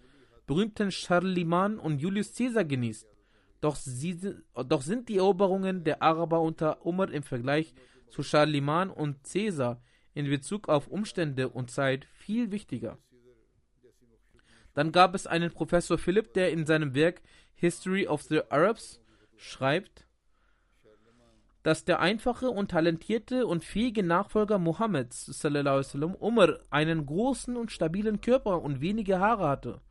Charlemagne und Julius Caesar genießt. Doch, sie, doch sind die Eroberungen der Araber unter Umar im Vergleich zu Charlemagne und Caesar in Bezug auf Umstände und Zeit viel wichtiger. Dann gab es einen Professor Philipp, der in seinem Werk History of the Arabs schreibt, dass der einfache und talentierte und fähige Nachfolger Mohammeds sallam, Umar einen großen und stabilen Körper und wenige Haare hatte.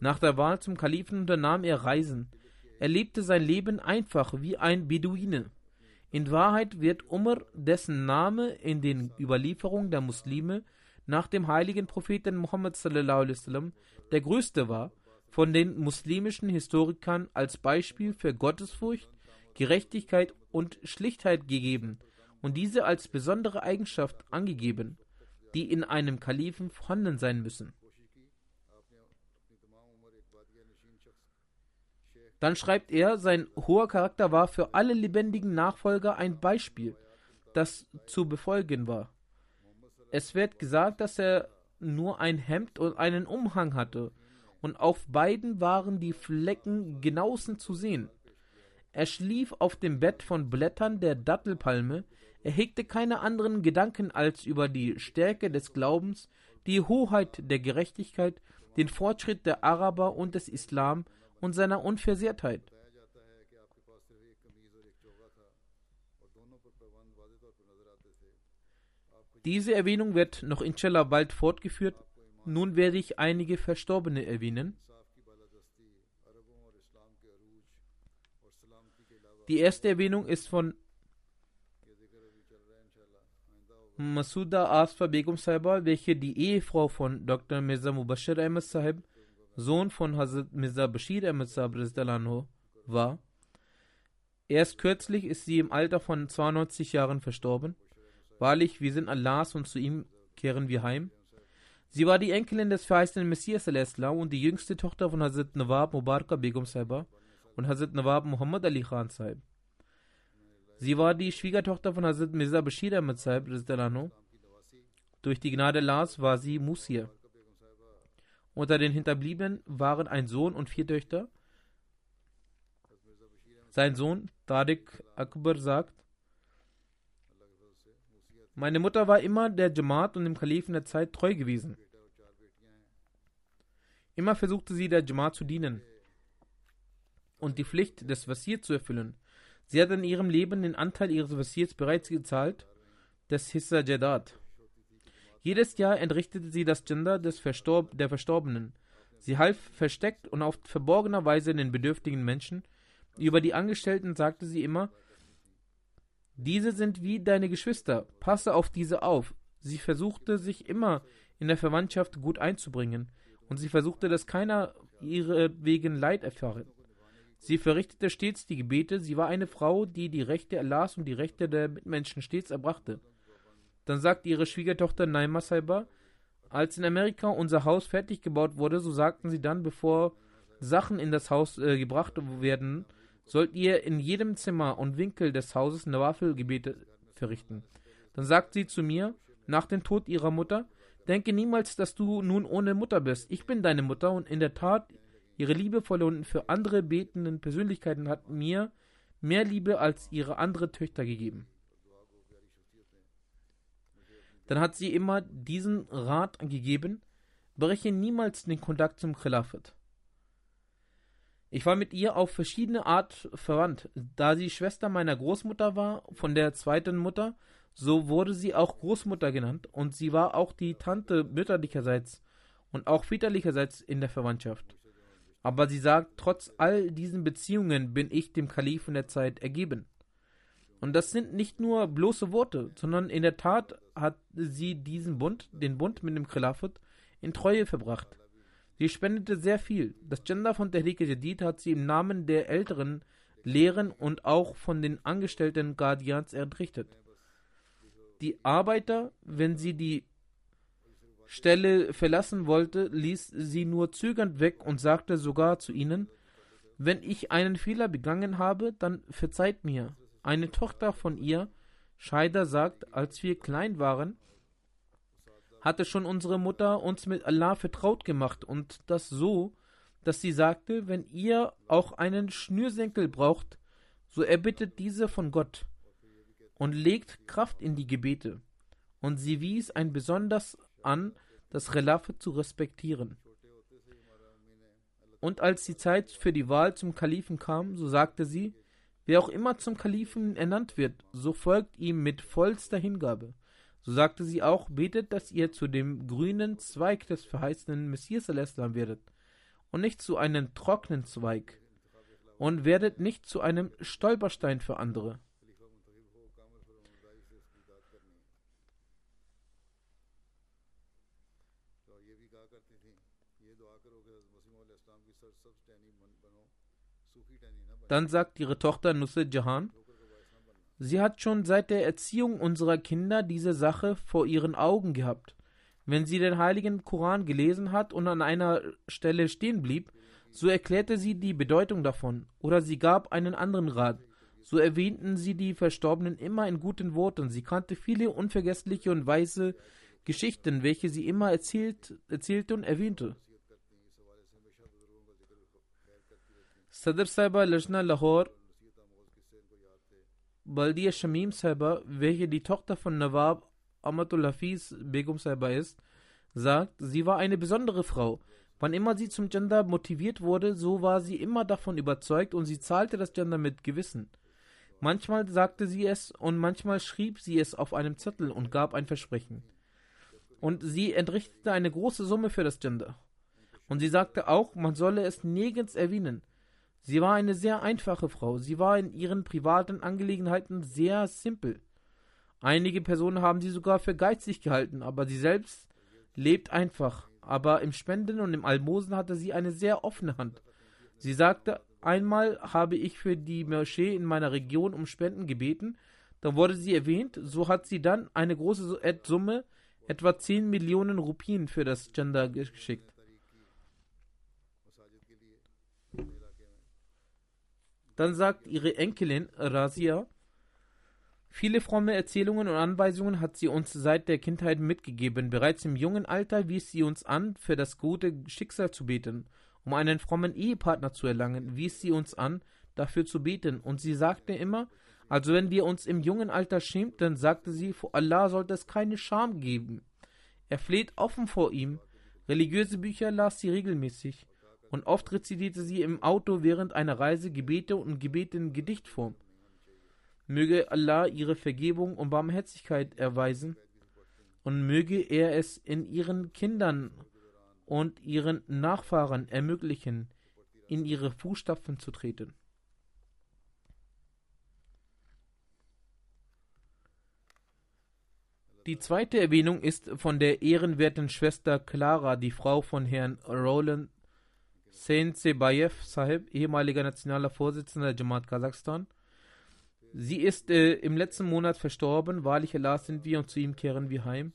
Nach der Wahl zum Kalifen unternahm er Reisen. Er lebte sein Leben einfach wie ein Beduine. In Wahrheit wird Umar, dessen Name in den Überlieferungen der Muslime nach dem heiligen Propheten Muhammad sallam, der größte war, von den muslimischen Historikern als Beispiel für Gottesfurcht, Gerechtigkeit und Schlichtheit gegeben und diese als besondere Eigenschaft angegeben, die in einem Kalifen vorhanden sein müssen. Dann schreibt er, sein hoher Charakter war für alle lebendigen Nachfolger ein Beispiel, das zu befolgen war. Es wird gesagt, dass er nur ein Hemd und einen Umhang hatte, und auf beiden waren die Flecken genauestens zu sehen. Er schlief auf dem Bett von Blättern der Dattelpalme, er hegte keine anderen Gedanken als über die Stärke des Glaubens, die Hoheit der Gerechtigkeit, den Fortschritt der Araber und des Islam und seiner Unversehrtheit. Diese Erwähnung wird noch inshallah bald fortgeführt. Nun werde ich einige Verstorbene erwähnen. Die erste Erwähnung ist von Masuda Asfa Begum Saiba, welche die Ehefrau von Dr. Mirza Mubashir Ahmed Sahib, Sohn von Hazrat Mirza Bashir Ahmed Sahib war. Erst kürzlich ist sie im Alter von 92 Jahren verstorben. Wahrlich, wir sind Allahs und zu ihm kehren wir heim. Sie war die Enkelin des verheißenen Messias und die jüngste Tochter von Hazrat Nawab Mubaraka Begum Saiba und Hazrat Nawab Muhammad Ali Khan Sahib. Sie war die Schwiegertochter von Hazrat Mirza Bashir Ahmad Sahib Durch die Gnade Allahs war sie Musir. Unter den Hinterbliebenen waren ein Sohn und vier Töchter. Sein Sohn Tariq Akbar sagt, meine Mutter war immer der Jamaat und dem Kalifen der Zeit treu gewesen. Immer versuchte sie der Jamaat zu dienen und die Pflicht des Wazir zu erfüllen. Sie hat in ihrem Leben den Anteil ihres Wazirs bereits gezahlt, des Hissa Jadat. Jedes Jahr entrichtete sie das Gender des Verstorb der Verstorbenen. Sie half versteckt und auf verborgener Weise den bedürftigen Menschen. Über die Angestellten sagte sie immer, diese sind wie deine Geschwister, passe auf diese auf. Sie versuchte sich immer in der Verwandtschaft gut einzubringen, und sie versuchte, dass keiner ihre wegen Leid erfahre. Sie verrichtete stets die Gebete, sie war eine Frau, die die Rechte Allahs und die Rechte der Mitmenschen stets erbrachte. Dann sagte ihre Schwiegertochter Naima Saiba, als in Amerika unser Haus fertig gebaut wurde, so sagten sie dann, bevor Sachen in das Haus äh, gebracht werden, sollt ihr in jedem Zimmer und Winkel des Hauses Nawafil-Gebete verrichten. Dann sagt sie zu mir, nach dem Tod ihrer Mutter, denke niemals, dass du nun ohne Mutter bist. Ich bin deine Mutter und in der Tat, Ihre liebevolle und für andere betenden Persönlichkeiten hat mir mehr Liebe als ihre andere Töchter gegeben. Dann hat sie immer diesen Rat gegeben, breche niemals den Kontakt zum Khilafat. Ich war mit ihr auf verschiedene Art verwandt. Da sie Schwester meiner Großmutter war, von der zweiten Mutter, so wurde sie auch Großmutter genannt und sie war auch die Tante mütterlicherseits und auch väterlicherseits in der Verwandtschaft. Aber sie sagt, trotz all diesen Beziehungen bin ich dem Kalifen der Zeit ergeben. Und das sind nicht nur bloße Worte, sondern in der Tat hat sie diesen Bund, den Bund mit dem Khilafat, in Treue verbracht. Sie spendete sehr viel. Das Gender von Tehrik Jadid hat sie im Namen der älteren Lehren und auch von den Angestellten Guardians entrichtet. Die Arbeiter, wenn sie die Stelle verlassen wollte, ließ sie nur zögernd weg und sagte sogar zu ihnen, wenn ich einen Fehler begangen habe, dann verzeiht mir. Eine Tochter von ihr, Scheider, sagt, als wir klein waren, hatte schon unsere Mutter uns mit Allah vertraut gemacht und das so, dass sie sagte, wenn ihr auch einen Schnürsenkel braucht, so erbittet diese von Gott und legt Kraft in die Gebete. Und sie wies ein besonders an, das Relaffe zu respektieren. Und als die Zeit für die Wahl zum Kalifen kam, so sagte sie, wer auch immer zum Kalifen ernannt wird, so folgt ihm mit vollster Hingabe. So sagte sie auch, betet, dass ihr zu dem grünen Zweig des verheißenen Messias al werdet und nicht zu einem trockenen Zweig und werdet nicht zu einem Stolperstein für andere. Dann sagt ihre Tochter Nusret Jahan, sie hat schon seit der Erziehung unserer Kinder diese Sache vor ihren Augen gehabt. Wenn sie den heiligen Koran gelesen hat und an einer Stelle stehen blieb, so erklärte sie die Bedeutung davon, oder sie gab einen anderen Rat. So erwähnten sie die Verstorbenen immer in guten Worten. Sie kannte viele unvergessliche und weise Geschichten, welche sie immer erzählt, erzählte und erwähnte. صدر صاحبہ لجنہ لاہور بلدیہ شمیم صاحبہ welche die Tochter von Nawab Amatul Hafiz Begum Sahiba ist, sagt, sie war eine besondere Frau. Wann immer sie zum Gender motiviert wurde, so war sie immer davon überzeugt und sie zahlte das Gender mit Gewissen. Manchmal sagte sie es und manchmal schrieb sie es auf einem Zettel und gab ein Versprechen. Und sie entrichtete eine große Summe für das Gender. Und sie sagte auch, man solle es nirgends erwähnen. Sie war eine sehr einfache Frau. Sie war in ihren privaten Angelegenheiten sehr simpel. Einige Personen haben sie sogar für geizig gehalten, aber sie selbst lebt einfach. Aber im Spenden und im Almosen hatte sie eine sehr offene Hand. Sie sagte, einmal habe ich für die Moschee in meiner Region um Spenden gebeten, dann wurde sie erwähnt, so hat sie dann eine große Summe, etwa 10 Millionen Rupien für das Gender geschickt. Dann sagt ihre Enkelin Razia, Viele fromme Erzählungen und Anweisungen hat sie uns seit der Kindheit mitgegeben. Bereits im jungen Alter wies sie uns an, für das gute Schicksal zu beten. Um einen frommen Ehepartner zu erlangen, wies sie uns an, dafür zu beten. Und sie sagte immer, also wenn wir uns im jungen Alter schämten, sagte sie, vor Allah sollte es keine Scham geben. Er fleht offen vor ihm. Religiöse Bücher las sie regelmäßig. Und oft rezitierte sie im Auto während einer Reise Gebete und Gebete in Gedichtform. Möge Allah ihre Vergebung und Barmherzigkeit erweisen und möge er es in ihren Kindern und ihren Nachfahren ermöglichen, in ihre Fußstapfen zu treten. Die zweite Erwähnung ist von der ehrenwerten Schwester Clara, die Frau von Herrn Roland Sensebayev Sahib, ehemaliger nationaler Vorsitzender der Jamaat Kasachstan, Sie ist äh, im letzten Monat verstorben. Wahrlich Allah sind wir und zu ihm kehren wir heim.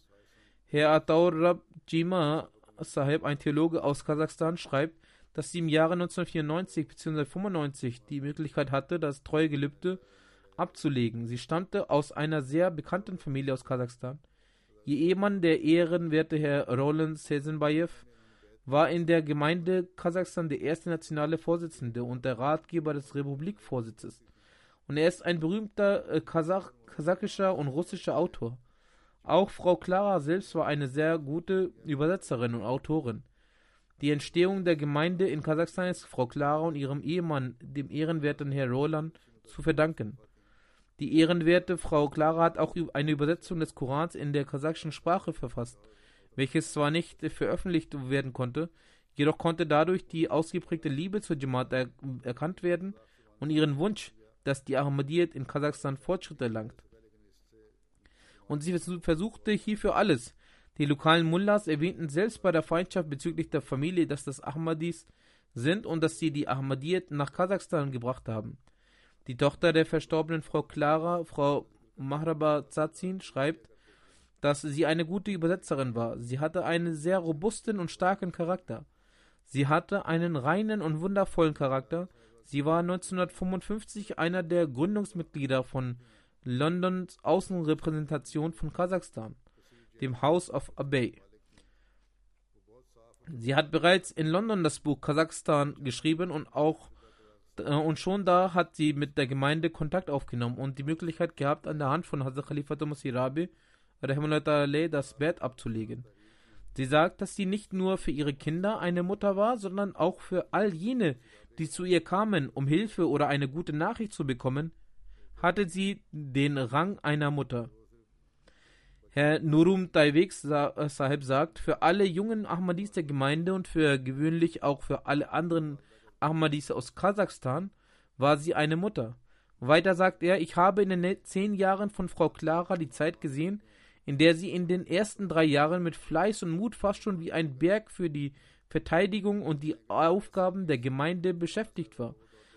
Herr Ataur Rab Jima Sahib, ein Theologe aus Kasachstan, schreibt, dass sie im Jahre 1994 bzw. 95 die Möglichkeit hatte, das treue Gelübde abzulegen. Sie stammte aus einer sehr bekannten Familie aus Kasachstan. Ihr Ehemann, der ehrenwerte Herr Roland Sezenbayev, war in der Gemeinde Kasachstan der erste nationale Vorsitzende und der Ratgeber des Republikvorsitzes und er ist ein berühmter äh, Kasach, kasachischer und russischer Autor. Auch Frau Clara selbst war eine sehr gute Übersetzerin und Autorin. Die Entstehung der Gemeinde in Kasachstan ist Frau Clara und ihrem Ehemann, dem ehrenwerten Herr Roland, zu verdanken. Die ehrenwerte Frau Clara hat auch eine Übersetzung des Korans in der kasachischen Sprache verfasst, welches zwar nicht veröffentlicht werden konnte, jedoch konnte dadurch die ausgeprägte Liebe zur Jamaat er erkannt werden und ihren Wunsch, dass die Ahmadiyyat in Kasachstan Fortschritte erlangt. Und sie versuchte hierfür alles. Die lokalen Mullahs erwähnten selbst bei der Feindschaft bezüglich der Familie, dass das Ahmadis sind und dass sie die Ahmadiyyat nach Kasachstan gebracht haben. Die Tochter der verstorbenen Frau Clara, Frau Mahraba Zazin, schreibt, dass sie eine gute Übersetzerin war. Sie hatte einen sehr robusten und starken Charakter. Sie hatte einen reinen und wundervollen Charakter Sie war 1955 einer der Gründungsmitglieder von Londons Außenrepräsentation von Kasachstan, dem House of Abbey. Sie hat bereits in London das Buch Kasachstan geschrieben und auch äh, und schon da hat sie mit der Gemeinde Kontakt aufgenommen und die Möglichkeit gehabt, an der Hand von Hazrat Khalifa Masirabi das Bett abzulegen. Sie sagt, dass sie nicht nur für ihre Kinder eine Mutter war, sondern auch für all jene, die zu ihr kamen, um Hilfe oder eine gute Nachricht zu bekommen, hatte sie den Rang einer Mutter. Herr Nurum Taiwek äh, Sahib sagt, für alle jungen Ahmadis der Gemeinde und für gewöhnlich auch für alle anderen Ahmadis aus Kasachstan war sie eine Mutter. Weiter sagt er, ich habe in den zehn Jahren von Frau Clara die Zeit gesehen, in der sie in den ersten drei Jahren mit Fleiß und Mut fast schon wie ein Berg für die Verteidigung und die Aufgaben der Gemeinde beschäftigt war.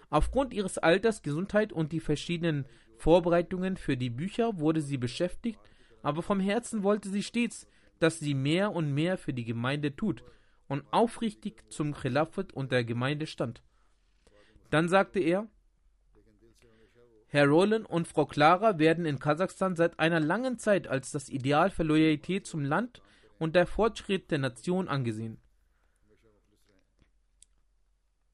Aufgrund ihres Alters, Gesundheit und die verschiedenen Vorbereitungen für die Bücher wurde sie beschäftigt, aber vom Herzen wollte sie stets, dass sie mehr und mehr für die Gemeinde tut und aufrichtig zum Khilafat und der Gemeinde stand. Dann sagte er, Herr Roland und Frau Clara werden in Kasachstan seit einer langen Zeit als das Ideal für Loyalität zum Land und der Fortschritt der Nation angesehen.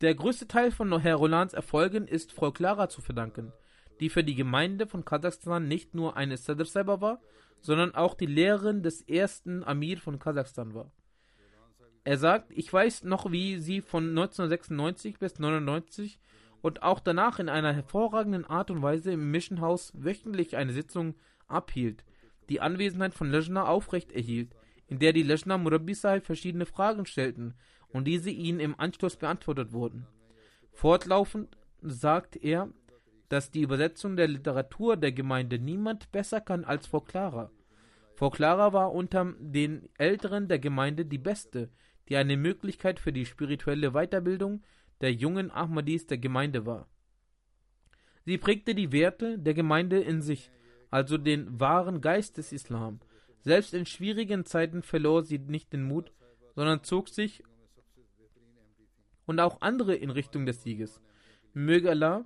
Der größte Teil von Herr Rolands Erfolgen ist Frau Clara zu verdanken, die für die Gemeinde von Kasachstan nicht nur eine Sadr war, sondern auch die Lehrerin des ersten Amir von Kasachstan war. Er sagt, ich weiß noch, wie sie von 1996 bis 1999 und auch danach in einer hervorragenden Art und Weise im Mission House wöchentlich eine Sitzung abhielt, die Anwesenheit von Lejna aufrecht erhielt, in der die Lejna Murabi Sahib verschiedene Fragen stellten und diese ihnen im Anschluss beantwortet wurden. Fortlaufend sagt er, dass die Übersetzung der Literatur der Gemeinde niemand besser kann als Frau Clara. Frau Clara war unter den Älteren der Gemeinde die beste, die eine Möglichkeit für die spirituelle Weiterbildung der jungen Ahmadis der Gemeinde war. Sie prägte die Werte der Gemeinde in sich, also den wahren Geist des Islam. Selbst in schwierigen Zeiten verlor sie nicht den Mut, sondern zog sich und auch andere in Richtung des Sieges. Möge Allah,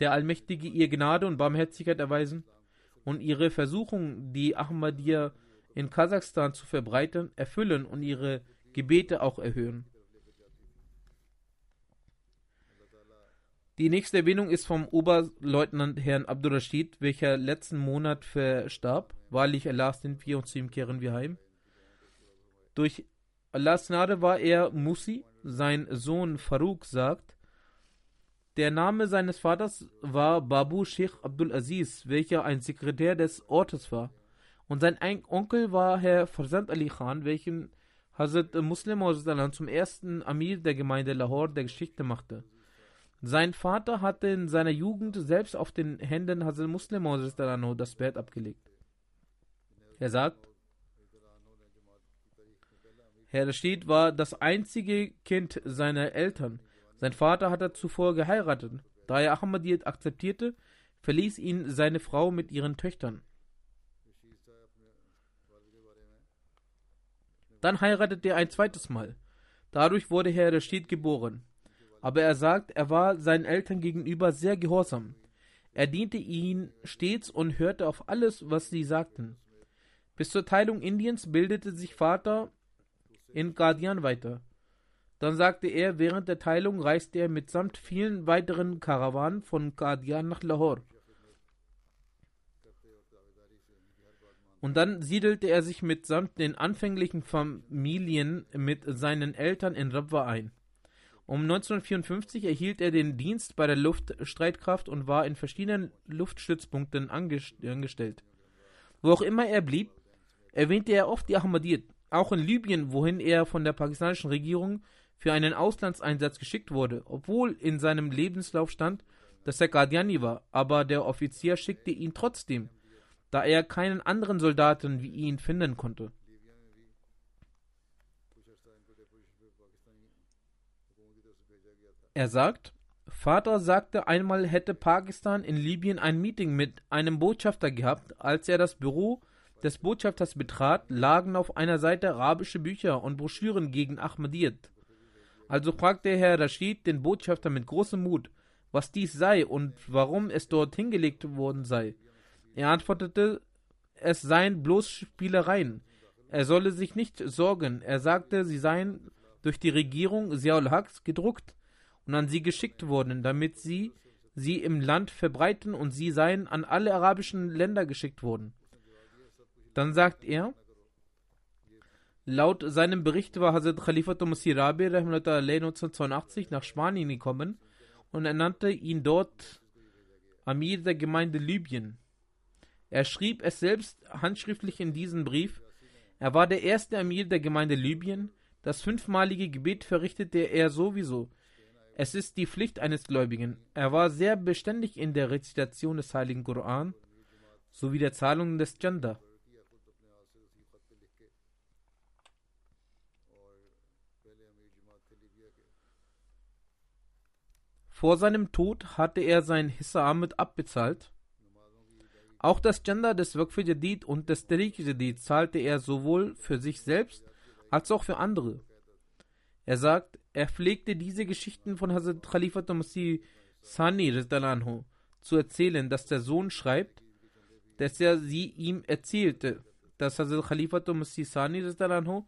der Allmächtige, ihr Gnade und Barmherzigkeit erweisen und ihre Versuchung, die Ahmadiyya in Kasachstan zu verbreiten, erfüllen und ihre Gebete auch erhöhen. Die nächste Erwähnung ist vom Oberleutnant Herrn Abdurrashid, welcher letzten Monat verstarb. Wahrlich Allah sind wir und zu ihm kehren wir heim. Durch Allahs Gnade war er Musi, sein Sohn Farooq sagt. Der Name seines Vaters war Babu Sheikh Abdul Aziz, welcher ein Sekretär des Ortes war. Und sein Onkel war Herr Farzand Ali Khan, welchen Hazrat Muslim zum ersten Amir der Gemeinde Lahore der Geschichte machte. Sein Vater hatte in seiner Jugend selbst auf den Händen Hazrat Muslim das Bett abgelegt. Er sagt, Herr Rashid war das einzige Kind seiner Eltern. Sein Vater hatte zuvor geheiratet. Da er Ahmadiyyat akzeptierte, verließ ihn seine Frau mit ihren Töchtern. Dann heiratete er ein zweites Mal. Dadurch wurde Herr Rashid geboren. Aber er sagt, er war seinen Eltern gegenüber sehr gehorsam. Er diente ihnen stets und hörte auf alles, was sie sagten. Bis zur Teilung Indiens bildete sich Vater in Guardian weiter. Dann sagte er, während der Teilung reiste er mitsamt vielen weiteren Karawanen von Guardian nach Lahore. Und dann siedelte er sich mitsamt den anfänglichen Familien mit seinen Eltern in Rabwa ein. Um 1954 erhielt er den Dienst bei der Luftstreitkraft und war in verschiedenen Luftstützpunkten angestellt. Wo auch immer er blieb, erwähnte er oft die Ahmadiyyat. Auch in Libyen, wohin er von der pakistanischen Regierung für einen Auslandseinsatz geschickt wurde, obwohl in seinem Lebenslauf stand, dass er Qadiani war, aber der Offizier schickte ihn trotzdem, da er keinen anderen Soldaten wie ihn finden konnte. Er sagt, Vater sagte einmal hätte Pakistan in Libyen ein Meeting mit einem Botschafter gehabt. Als er das Büro des Botschafters betrat, lagen auf einer Seite arabische Bücher und Broschüren gegen Ahmadiyyat. Also fragte Herr Rashid den Botschafter mit großem Mut, was dies sei und warum es dort hingelegt worden sei. Er antwortete, es seien bloß Spielereien. Er solle sich nicht sorgen. Er sagte, sie seien durch die Regierung Ziaul Haqs gedruckt und an sie geschickt worden, damit sie sie im Land verbreiten und sie seien an alle arabischen Länder geschickt worden. Dann sagt er, laut seinem Bericht war Hazrat Khalifa Musirabi 1982 nach Spanien gekommen und ernannte ihn dort Amir der Gemeinde Libyen. Er schrieb es selbst handschriftlich in diesen Brief. Er war der erste Amir der Gemeinde Libyen. Das fünfmalige Gebet verrichtete er sowieso. Es ist die Pflicht eines Gläubigen. Er war sehr beständig in der Rezitation des Heiligen Koran sowie der Zahlung des Chanda. Vor seinem Tod hatte er sein Hissa Ahmed abbezahlt. Auch das Gender des Waqf und des Tariq Jadid zahlte er sowohl für sich selbst als auch für andere. Er sagt, er pflegte diese Geschichten von Hazrat Khalifa Masih Sani Rizdalanho zu erzählen, dass der Sohn schreibt, dass er sie ihm erzählte, dass Hazrat Khalifa Masih Sani Rizdalanho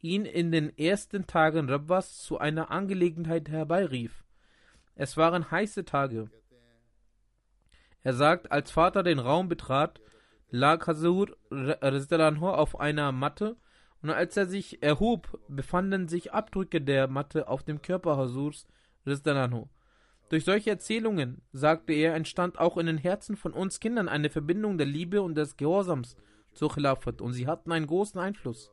ihn in den ersten Tagen Rabwas zu einer Angelegenheit herbeirief. Es waren heiße Tage. Er sagt, als Vater den Raum betrat, lag Hazur Rizdalanho auf einer Matte und als er sich erhob, befanden sich Abdrücke der Matte auf dem Körper Hasurs Rizdananhu. Durch solche Erzählungen, sagte er, entstand auch in den Herzen von uns Kindern eine Verbindung der Liebe und des Gehorsams zur Khilafat und sie hatten einen großen Einfluss.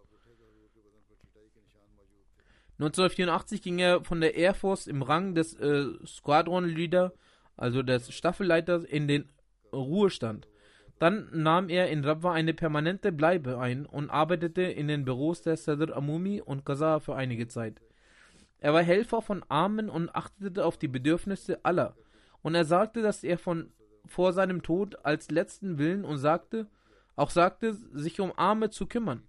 1984 ging er von der Air Force im Rang des äh, Squadron Leader, also des Staffelleiters, in den Ruhestand. Dann nahm er in Rabwa eine permanente Bleibe ein und arbeitete in den Büros der Sadr Amumi und Qaza für einige Zeit. Er war Helfer von Armen und achtete auf die Bedürfnisse aller. Und er sagte, dass er von vor seinem Tod als letzten Willen und sagte, auch sagte, sich um Arme zu kümmern.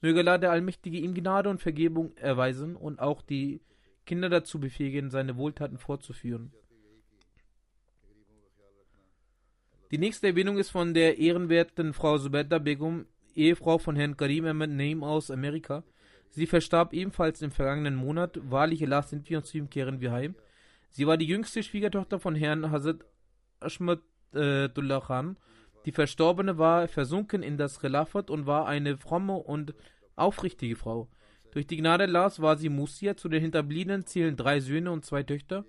Möge Allah der Allmächtige ihm Gnade und Vergebung erweisen und auch die Kinder dazu befähigen, seine Wohltaten fortzuführen. Die nächste Erwähnung ist von der ehrenwerten Frau Zubeda Begum, Ehefrau von Herrn Karim Ahmed Naim aus Amerika. Sie verstarb ebenfalls im vergangenen Monat. Wahrlich, Allah sind wir und zu ihm kehren wir heim. Sie war die jüngste Schwiegertochter von Herrn Hazrat Ashmatullah äh, Khan die Verstorbene war versunken in das Khilafat und war eine fromme und aufrichtige Frau. Durch die Gnade Allahs war sie Musia. Zu den Hinterbliebenen zählen drei Söhne und zwei Töchter.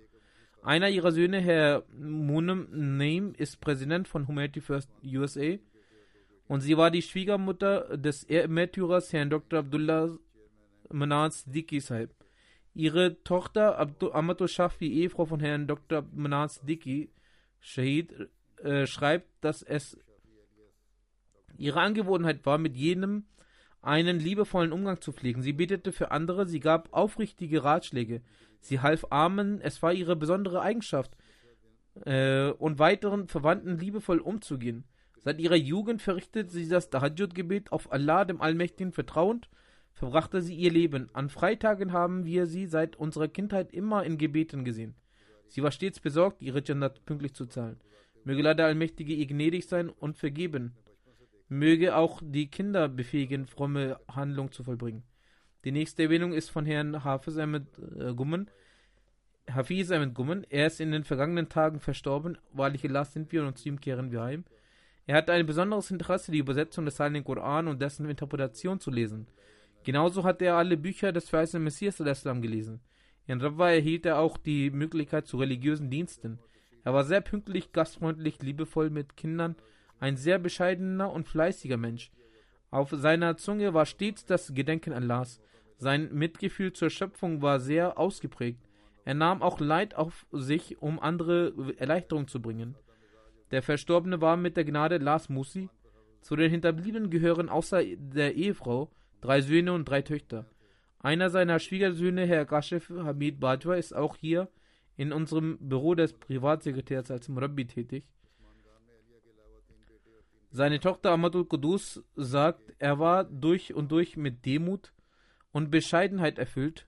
Einer ihrer Söhne, Herr Munem Naim, ist Präsident von Humanity First USA. Und sie war die Schwiegermutter des Märtyrers Herrn Dr. Abdullah Manaz Diki Sahib. Ihre Tochter Amato Shafi, Ehefrau von Herrn Dr. Manaz Diki, Shahid, äh, schreibt, dass es Ihre Angewohnheit war, mit jenem einen liebevollen Umgang zu pflegen. Sie betete für andere, sie gab aufrichtige Ratschläge, sie half Armen, es war ihre besondere Eigenschaft, äh, und weiteren Verwandten liebevoll umzugehen. Seit ihrer Jugend verrichtete sie das Tahajjud-Gebet auf Allah, dem Allmächtigen, vertrauend, verbrachte sie ihr Leben. An Freitagen haben wir sie seit unserer Kindheit immer in Gebeten gesehen. Sie war stets besorgt, ihre Jannat pünktlich zu zahlen. Möge Allah der Allmächtige ihr gnädig sein und vergeben möge auch die Kinder befähigen, fromme Handlung zu vollbringen. Die nächste Erwähnung ist von Herrn Hafiz Ahmed äh, Gummen. Hafiz Ahmed Gummen, er ist in den vergangenen Tagen verstorben. Wahrlich Allah sind wir und zu ihm kehren wir heim. Er hatte ein besonderes Interesse, die Übersetzung des Heiligen Koran und dessen Interpretation zu lesen. Genauso hat er alle Bücher des verheißenen Messias Islam gelesen. In Rabwa erhielt er auch die Möglichkeit zu religiösen Diensten. Er war sehr pünktlich, gastfreundlich, liebevoll mit Kindern ein sehr bescheidener und fleißiger Mensch. Auf seiner Zunge war stets das Gedenken Allahs. Sein Mitgefühl zur Schöpfung war sehr ausgeprägt. Er nahm auch Leid auf sich, um andere Erleichterung zu bringen. Der Verstorbene war mit der Gnade Lars Musi. Zu den Hinterbliebenen gehören außer der Ehefrau drei Söhne und drei Töchter. Einer seiner Schwiegersöhne, Herr Kashif Hamid Bajwa, ist auch hier in unserem Büro des Privatsekretärs als Murabbi tätig. Seine Tochter Amadul Qudus sagt, er war durch und durch mit Demut und Bescheidenheit erfüllt.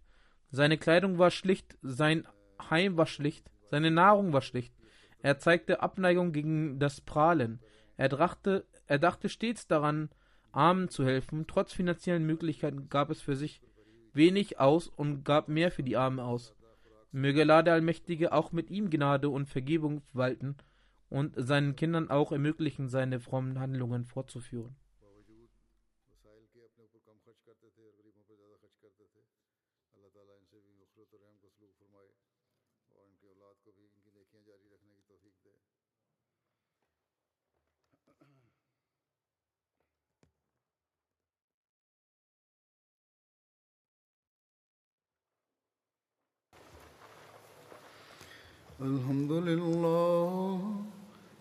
Seine Kleidung war schlicht, sein Heim war schlicht, seine Nahrung war schlicht. Er zeigte Abneigung gegen das Prahlen. Er dachte, er dachte stets daran, Armen zu helfen. Trotz finanziellen Möglichkeiten gab es für sich wenig aus und gab mehr für die Armen aus. Möge Allah der Allmächtige auch mit ihm Gnade und Vergebung walten und seinen Kindern auch ermöglichen, seine frommen Handlungen fortzuführen. الحمد لله